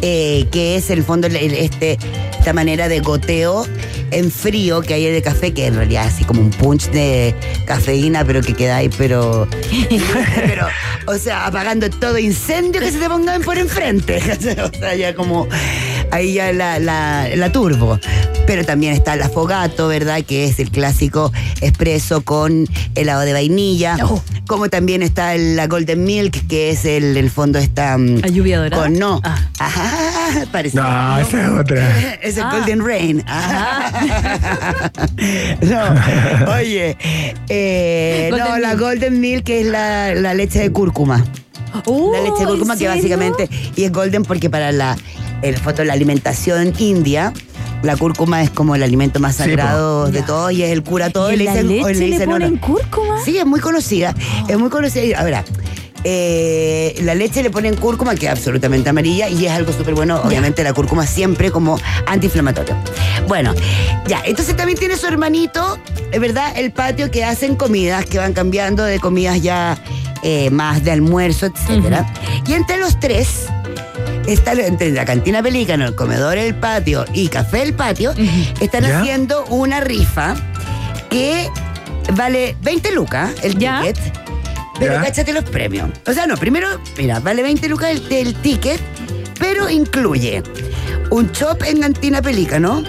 Speaker 7: eh, que es en el fondo este, esta manera de goteo en frío que hay de café, que en realidad es así como un punch de cafeína, pero que queda ahí, pero, pero o sea, apagando todo incendio que se te pongan por enfrente. o sea, ya como ahí ya la, la, la turbo. Pero también está el afogato, ¿verdad? Que es el clásico espresso con helado de vainilla.
Speaker 4: Oh.
Speaker 7: Como también está el- la Golden Milk, que es el, el fondo está... mm,
Speaker 4: ¿La lluvia dorada?
Speaker 7: Con no.
Speaker 4: Ah.
Speaker 7: Ajá, parece.
Speaker 3: No, esa es otra.
Speaker 7: Es el
Speaker 4: Ah.
Speaker 7: Golden Rain. Ajá. no, oye, eh, no,
Speaker 4: Golden
Speaker 7: la
Speaker 4: Milk.
Speaker 7: Golden Milk es la, la leche de cúrcuma.
Speaker 4: Oh,
Speaker 7: la leche de cúrcuma
Speaker 4: ¿en
Speaker 7: que básicamente, y es golden porque para la, el foto, la alimentación india, la cúrcuma es como el alimento más sagrado de todos y es el cura todo.
Speaker 4: ¿Y
Speaker 7: y
Speaker 4: en la leche le
Speaker 7: dicen, no, no.
Speaker 4: ponen cúrcuma?
Speaker 7: Sí, es muy conocida. Es muy conocida. A ver, eh, la leche le ponen cúrcuma, que es absolutamente amarilla, y es algo súper bueno. Obviamente, la cúrcuma siempre como antiinflamatorio. Bueno, ya. Entonces también tiene su hermanito, es verdad, el patio que hacen comidas, que van cambiando de comidas ya eh, más de almuerzo, etcétera. Y entre los tres. Está entre la cantina Pelícano, el comedor El Patio y Café El Patio, están
Speaker 3: ¿Ya?
Speaker 7: haciendo una rifa que vale 20 lucas el
Speaker 4: ¿Ya?
Speaker 7: ticket, pero
Speaker 3: ¿Ya?
Speaker 7: cáchate los premios. O sea, no, primero, mira, vale 20 lucas el, el ticket, pero incluye un chop en Cantina Pelícano,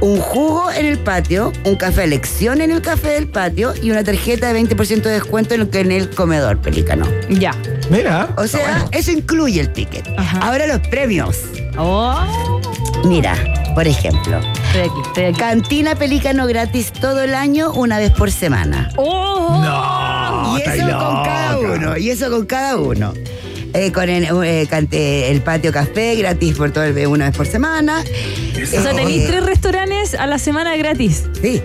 Speaker 7: un jugo en el patio, un café elección en el café del patio y una tarjeta de 20% de descuento en el, en el comedor Pelícano.
Speaker 4: Ya.
Speaker 3: Mira.
Speaker 7: O sea, eso incluye el ticket.
Speaker 4: Ajá.
Speaker 7: Ahora los premios.
Speaker 4: Oh.
Speaker 7: Mira, por ejemplo,
Speaker 4: Estoy aquí, estoy aquí.
Speaker 7: Cantina Pelícano gratis todo el año, una vez por semana.
Speaker 4: ¡Oh!
Speaker 3: No,
Speaker 7: y eso con
Speaker 3: loca.
Speaker 7: cada uno, y eso con cada uno. eh, con el, eh, cante- el patio café gratis por todo el una vez por semana.
Speaker 4: O sea, tenéis tres restaurantes a la semana gratis.
Speaker 7: Sí.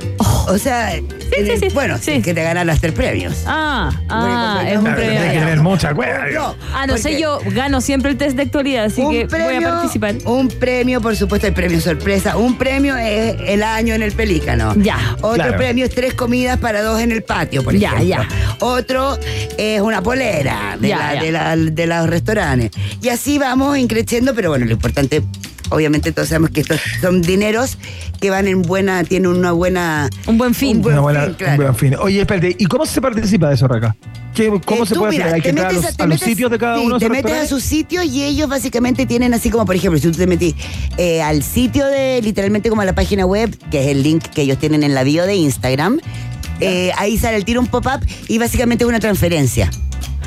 Speaker 7: O sea,
Speaker 4: sí,
Speaker 7: el-
Speaker 4: sí.
Speaker 7: bueno,
Speaker 4: Sí.
Speaker 7: sí. que te ganan los tres premios.
Speaker 4: Ah, ah,
Speaker 7: Porque
Speaker 4: es un premio.
Speaker 3: Hay que tener mucha cueva.
Speaker 7: No,
Speaker 4: Ah, no sé,
Speaker 7: porque
Speaker 4: yo gano siempre el test de actualidad, así que voy a participar.
Speaker 7: Un premio, por supuesto, el premio sorpresa. Un premio es el año en el Pelícano.
Speaker 4: Ya.
Speaker 7: Otro
Speaker 3: Claro.
Speaker 7: premio es tres comidas para dos en el patio, por
Speaker 4: Ya,
Speaker 7: ejemplo.
Speaker 4: ya.
Speaker 7: Otro es una polera de,
Speaker 4: Ya,
Speaker 7: la-
Speaker 4: ya.
Speaker 7: De, la- de los restaurantes. Y así vamos increciendo, pero bueno, lo importante, obviamente todos sabemos que estos son dineros que van en buena, tienen una buena...
Speaker 4: Un buen fin.
Speaker 7: Un buen
Speaker 3: Una buena-
Speaker 7: fin, claro.
Speaker 3: un buen fin. Oye, espérate, ¿y cómo se participa de eso, Raca? ¿Qué- ¿Cómo
Speaker 7: Eh,
Speaker 3: se
Speaker 7: tú,
Speaker 3: puede
Speaker 7: mira,
Speaker 3: hacer? ¿Hay que a los,
Speaker 7: te
Speaker 3: a los
Speaker 7: metes-
Speaker 3: sitios de cada
Speaker 7: sí,
Speaker 3: uno de
Speaker 7: te metes a sus sitios y ellos básicamente tienen así como, por ejemplo, si tú te metís eh, al sitio de, literalmente como a la página web, que es el link que ellos tienen en la bio de Instagram, eh, ahí sale el tiro un pop-up y básicamente es una transferencia.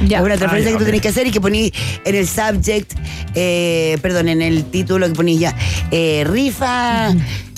Speaker 4: Ya.
Speaker 7: Es una transferencia
Speaker 3: Ah, ya,
Speaker 7: que tú
Speaker 3: ok.
Speaker 7: tenés que hacer y que ponís en el subject, eh, perdón, en el título que ponís ya, eh, rifa,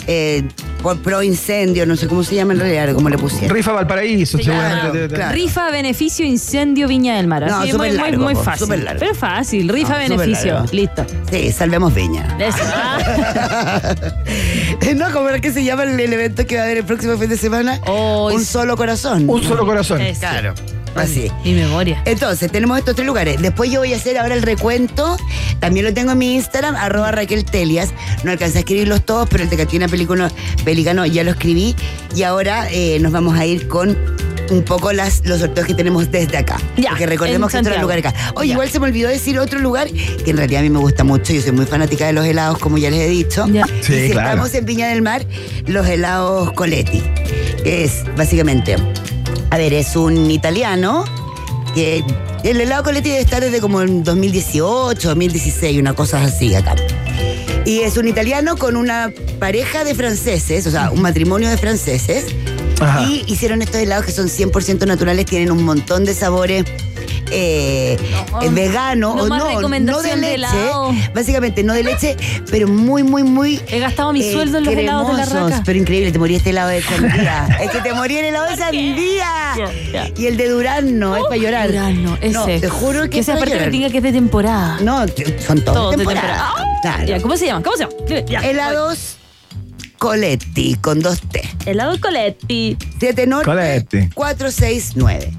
Speaker 7: eh, por pro incendio, no sé cómo se llama en realidad, cómo le pusieron.
Speaker 3: Rifa Valparaíso,
Speaker 7: Sí,
Speaker 3: seguramente.
Speaker 7: claro,
Speaker 3: debe- debe-
Speaker 7: claro.
Speaker 4: Rifa, beneficio, incendio, Viña del Mar.
Speaker 7: No, súper
Speaker 4: muy, muy,
Speaker 7: largo,
Speaker 4: muy
Speaker 7: po,
Speaker 4: fácil.
Speaker 7: súper largo.
Speaker 4: Pero fácil. Rifa,
Speaker 7: No,
Speaker 4: beneficio. Listo.
Speaker 7: Sí, salvemos Viña.
Speaker 4: Eso. Ah.
Speaker 7: no, como era que se llama el, el evento que va a haber el próximo fin de semana.
Speaker 4: Oh,
Speaker 7: un solo corazón.
Speaker 3: Un solo corazón.
Speaker 7: Claro. Así.
Speaker 4: Mi memoria.
Speaker 7: Entonces, tenemos estos tres lugares. Después yo voy a hacer ahora el recuento. También lo tengo en mi Instagram, arroba Raquel Telias. No alcancé a escribirlos todos, pero el de Catina Pelícano, Pelicano ya lo escribí. Y ahora eh, nos vamos a ir con un poco las, los sorteos que tenemos desde acá.
Speaker 4: Ya,
Speaker 7: Porque recordemos que otro lugar acá. Oye,
Speaker 4: Ya.
Speaker 7: igual se me olvidó decir otro lugar que en realidad a mí me gusta mucho. Yo soy muy fanática de los helados, como ya les he dicho.
Speaker 4: Ya.
Speaker 3: Sí,
Speaker 7: y si
Speaker 3: claro.
Speaker 7: estamos en Viña del Mar, los helados Coletti. Que es básicamente, a ver, es un italiano que el helado Coletti debe estar desde como en 2018, 2016, una cosa así acá. Y es un italiano con una pareja de franceses, o sea, un matrimonio de franceses.
Speaker 3: Ajá.
Speaker 7: Y hicieron estos helados que son 100% naturales, tienen un montón de sabores. Eh,
Speaker 4: No,
Speaker 7: eh, vegano
Speaker 4: no
Speaker 7: no, no de
Speaker 4: de
Speaker 7: leche, básicamente no de leche, pero muy, muy, muy
Speaker 4: He gastado mi sueldo en los helados de la raca.
Speaker 7: Pero increíble, te morí este helado de sandía. es que te morí el helado de sandía. Y el de durazno, es para llorar.
Speaker 4: Durazno, ese.
Speaker 7: No, te juro que,
Speaker 4: Que
Speaker 7: es
Speaker 4: esa
Speaker 7: para
Speaker 4: parte diga que es de temporada.
Speaker 7: No, son todos
Speaker 4: Todo
Speaker 7: de
Speaker 4: de
Speaker 7: temporada. Claro.
Speaker 4: Ya, ¿cómo se llama? ¿Cómo se llama?
Speaker 7: Helados Coletti con dos T.
Speaker 4: Helado Coletti.
Speaker 7: 7 Norte
Speaker 3: Coletti.
Speaker 7: 469.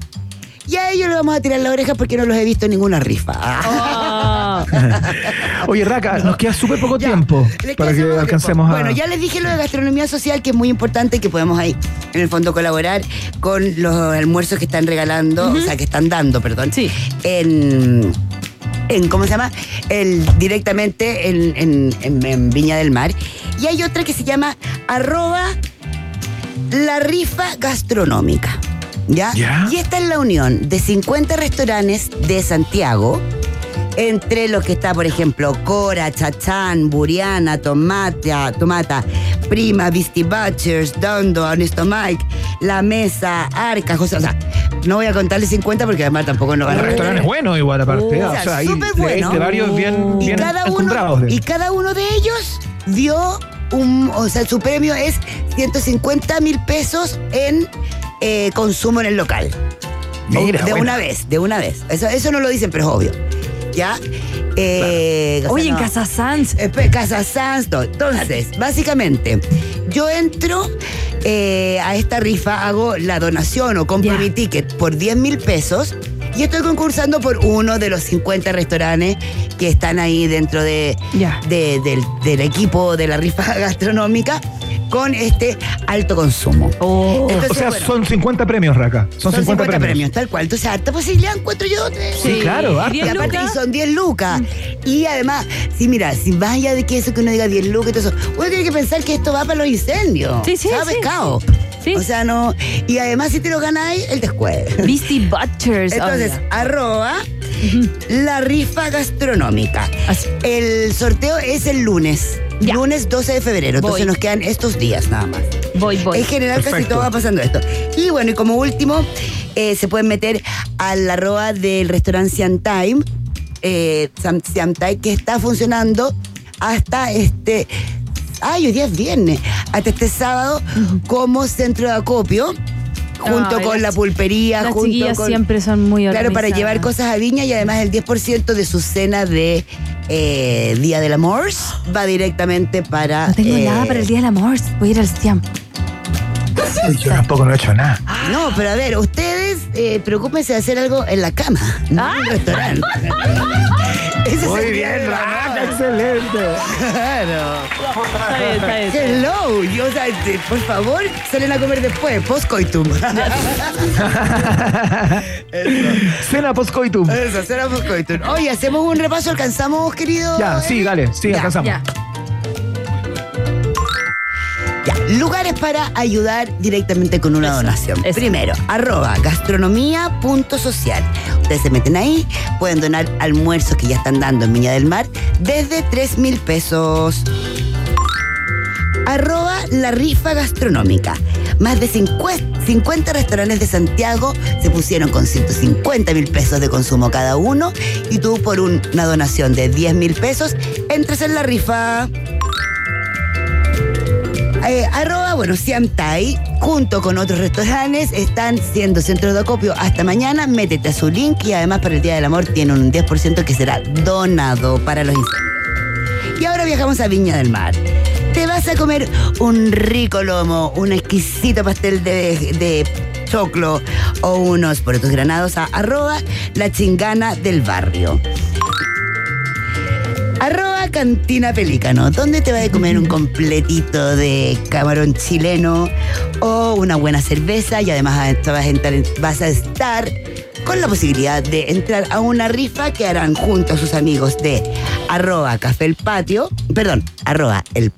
Speaker 7: Y a ellos le vamos a tirar la oreja porque no los he visto en ninguna rifa.
Speaker 4: Ah.
Speaker 3: Oye, Raca, nos queda súper poco
Speaker 7: Ya,
Speaker 3: tiempo
Speaker 7: les
Speaker 3: para que alcancemos
Speaker 7: tiempo.
Speaker 3: a.
Speaker 7: Bueno, ya les dije lo de gastronomía social, que es muy importante, que podemos ahí, en el fondo, colaborar con los almuerzos que están regalando, o sea, que están dando, perdón.
Speaker 4: Sí.
Speaker 7: En. En, ¿Cómo se llama? El, directamente en, en- en- en Viña del Mar. Y hay otra que se llama arroba la rifa gastronómica. ¿Ya?
Speaker 3: Ya.
Speaker 7: Y esta es la unión de 50 restaurantes de Santiago, entre los que está, por ejemplo, Cora, Chachán, Buriana, Tomata, Tomata, Prima, Beastie Butchers, Dondo, Honesto Mike, La Mesa, Arca, José. O sea, no voy a contarle 50 porque además tampoco no van a
Speaker 3: El restaurante es bueno igual aparte.
Speaker 7: O sea,
Speaker 3: o sea,
Speaker 7: súper
Speaker 3: de-
Speaker 7: bueno.
Speaker 3: de varios bien,
Speaker 7: y
Speaker 3: bien
Speaker 7: cada uno
Speaker 3: encumbrados. de-
Speaker 7: y cada uno de ellos dio un o sea su premio es 150 mil pesos en eh, consumo en el local.
Speaker 3: Mira,
Speaker 7: de una vez de una vez. Eso eso no lo dicen pero es obvio. Ya Eh, o sea,
Speaker 4: Oye, en. Casa Sanz.
Speaker 7: Eh, pues, Casa Sanz, no. Entonces, básicamente, yo entro eh, a esta rifa, hago la donación o compro mi ticket por 10 mil pesos y estoy concursando por uno de los 50 restaurantes que están ahí dentro de- del, del equipo de la rifa gastronómica con este alto consumo.
Speaker 4: Oh.
Speaker 7: Entonces,
Speaker 3: O sea,
Speaker 7: bueno,
Speaker 3: son 50 premios, Raca. Son,
Speaker 7: son
Speaker 3: 50,
Speaker 7: 50 premios.
Speaker 3: premios.
Speaker 7: tal cual. Entonces, harta posibilidad encuentro yo. de-
Speaker 3: Sí, claro, harta.
Speaker 7: y
Speaker 4: 10
Speaker 7: aparte,
Speaker 4: lucas.
Speaker 7: son 10 lucas. Y además, sí, mira, si vaya de que eso que uno diga 10 lucas y todo eso, uno tiene que pensar que esto va para los incendios.
Speaker 4: Sí, sí,
Speaker 7: ¿Sabes,
Speaker 4: sí,
Speaker 7: cao?
Speaker 4: Sí.
Speaker 7: O sea, no. Y además, si te lo ganáis, el descuento.
Speaker 4: Beastie Butchers.
Speaker 7: Entonces, arroba la rifa gastronómica.
Speaker 4: Así.
Speaker 7: El sorteo es el lunes.
Speaker 4: Ya.
Speaker 7: Lunes 12 de febrero. Entonces nos quedan estos días nada más.
Speaker 4: Voy, voy.
Speaker 7: En general casi todo va pasando esto. Y bueno, y como último, eh, se pueden meter al arroba del restaurante Siam Time, eh, Sam- Siam Time, que está funcionando hasta este. Ay, hoy día es viernes. Hasta este sábado como centro de acopio. junto
Speaker 4: Ay,
Speaker 7: con la pulpería,
Speaker 4: Las
Speaker 7: junto
Speaker 4: chiquillas
Speaker 7: con...
Speaker 4: siempre son muy
Speaker 7: Claro, para llevar cosas a Viña y además el 10% de su cena de eh, Día del Amor va directamente para...
Speaker 4: No tengo
Speaker 7: eh,
Speaker 4: nada para el Día del Amor. Voy a ir al STIAM.
Speaker 3: Yo tampoco no he hecho nada.
Speaker 7: No, pero a ver, ustedes eh, preocúpense de hacer algo en la cama, no en un restaurante. Ese es
Speaker 3: Muy
Speaker 7: el
Speaker 3: bien. Raca, excelente.
Speaker 7: Claro.
Speaker 4: Está bien, está bien.
Speaker 7: Hello, yo, o sea, te- por favor, salen a comer después, post-coitum.
Speaker 3: Cena post-coitum.
Speaker 7: Eso, será post-coitum. Oye, hacemos un repaso, ¿alcanzamos, querido?
Speaker 3: Ya, sí, dale, sí,
Speaker 7: Ya,
Speaker 3: alcanzamos.
Speaker 4: Ya.
Speaker 7: Ya, lugares para ayudar directamente con una donación.
Speaker 4: eso.
Speaker 7: Primero, arroba gastronomía.social. Ustedes se meten ahí, pueden donar almuerzos que ya están dando en Viña del Mar desde 3 mil pesos. Arroba la rifa gastronómica. Más de 50, 50 restaurantes de Santiago se pusieron con 150 mil pesos de consumo cada uno y tú por un- una donación de 10 mil pesos entras en la rifa. Eh, arroba, bueno, Siamtai, junto con otros restaurantes, están siendo centros de acopio hasta mañana. Métete a su link y además para el Día del Amor tiene un 10% que será donado para los incendios. Y ahora viajamos a Viña del Mar. Te vas a comer un rico lomo, un exquisito pastel de, de choclo o unos porotos granados a arroba la chingana del barrio. Arroba Cantina Pelícano, donde te vas a comer un completito de camarón chileno o una buena cerveza y además te vas a vas a estar con la posibilidad de entrar a una rifa que harán junto a sus amigos de arroba café el patio, perdón, arroba el patio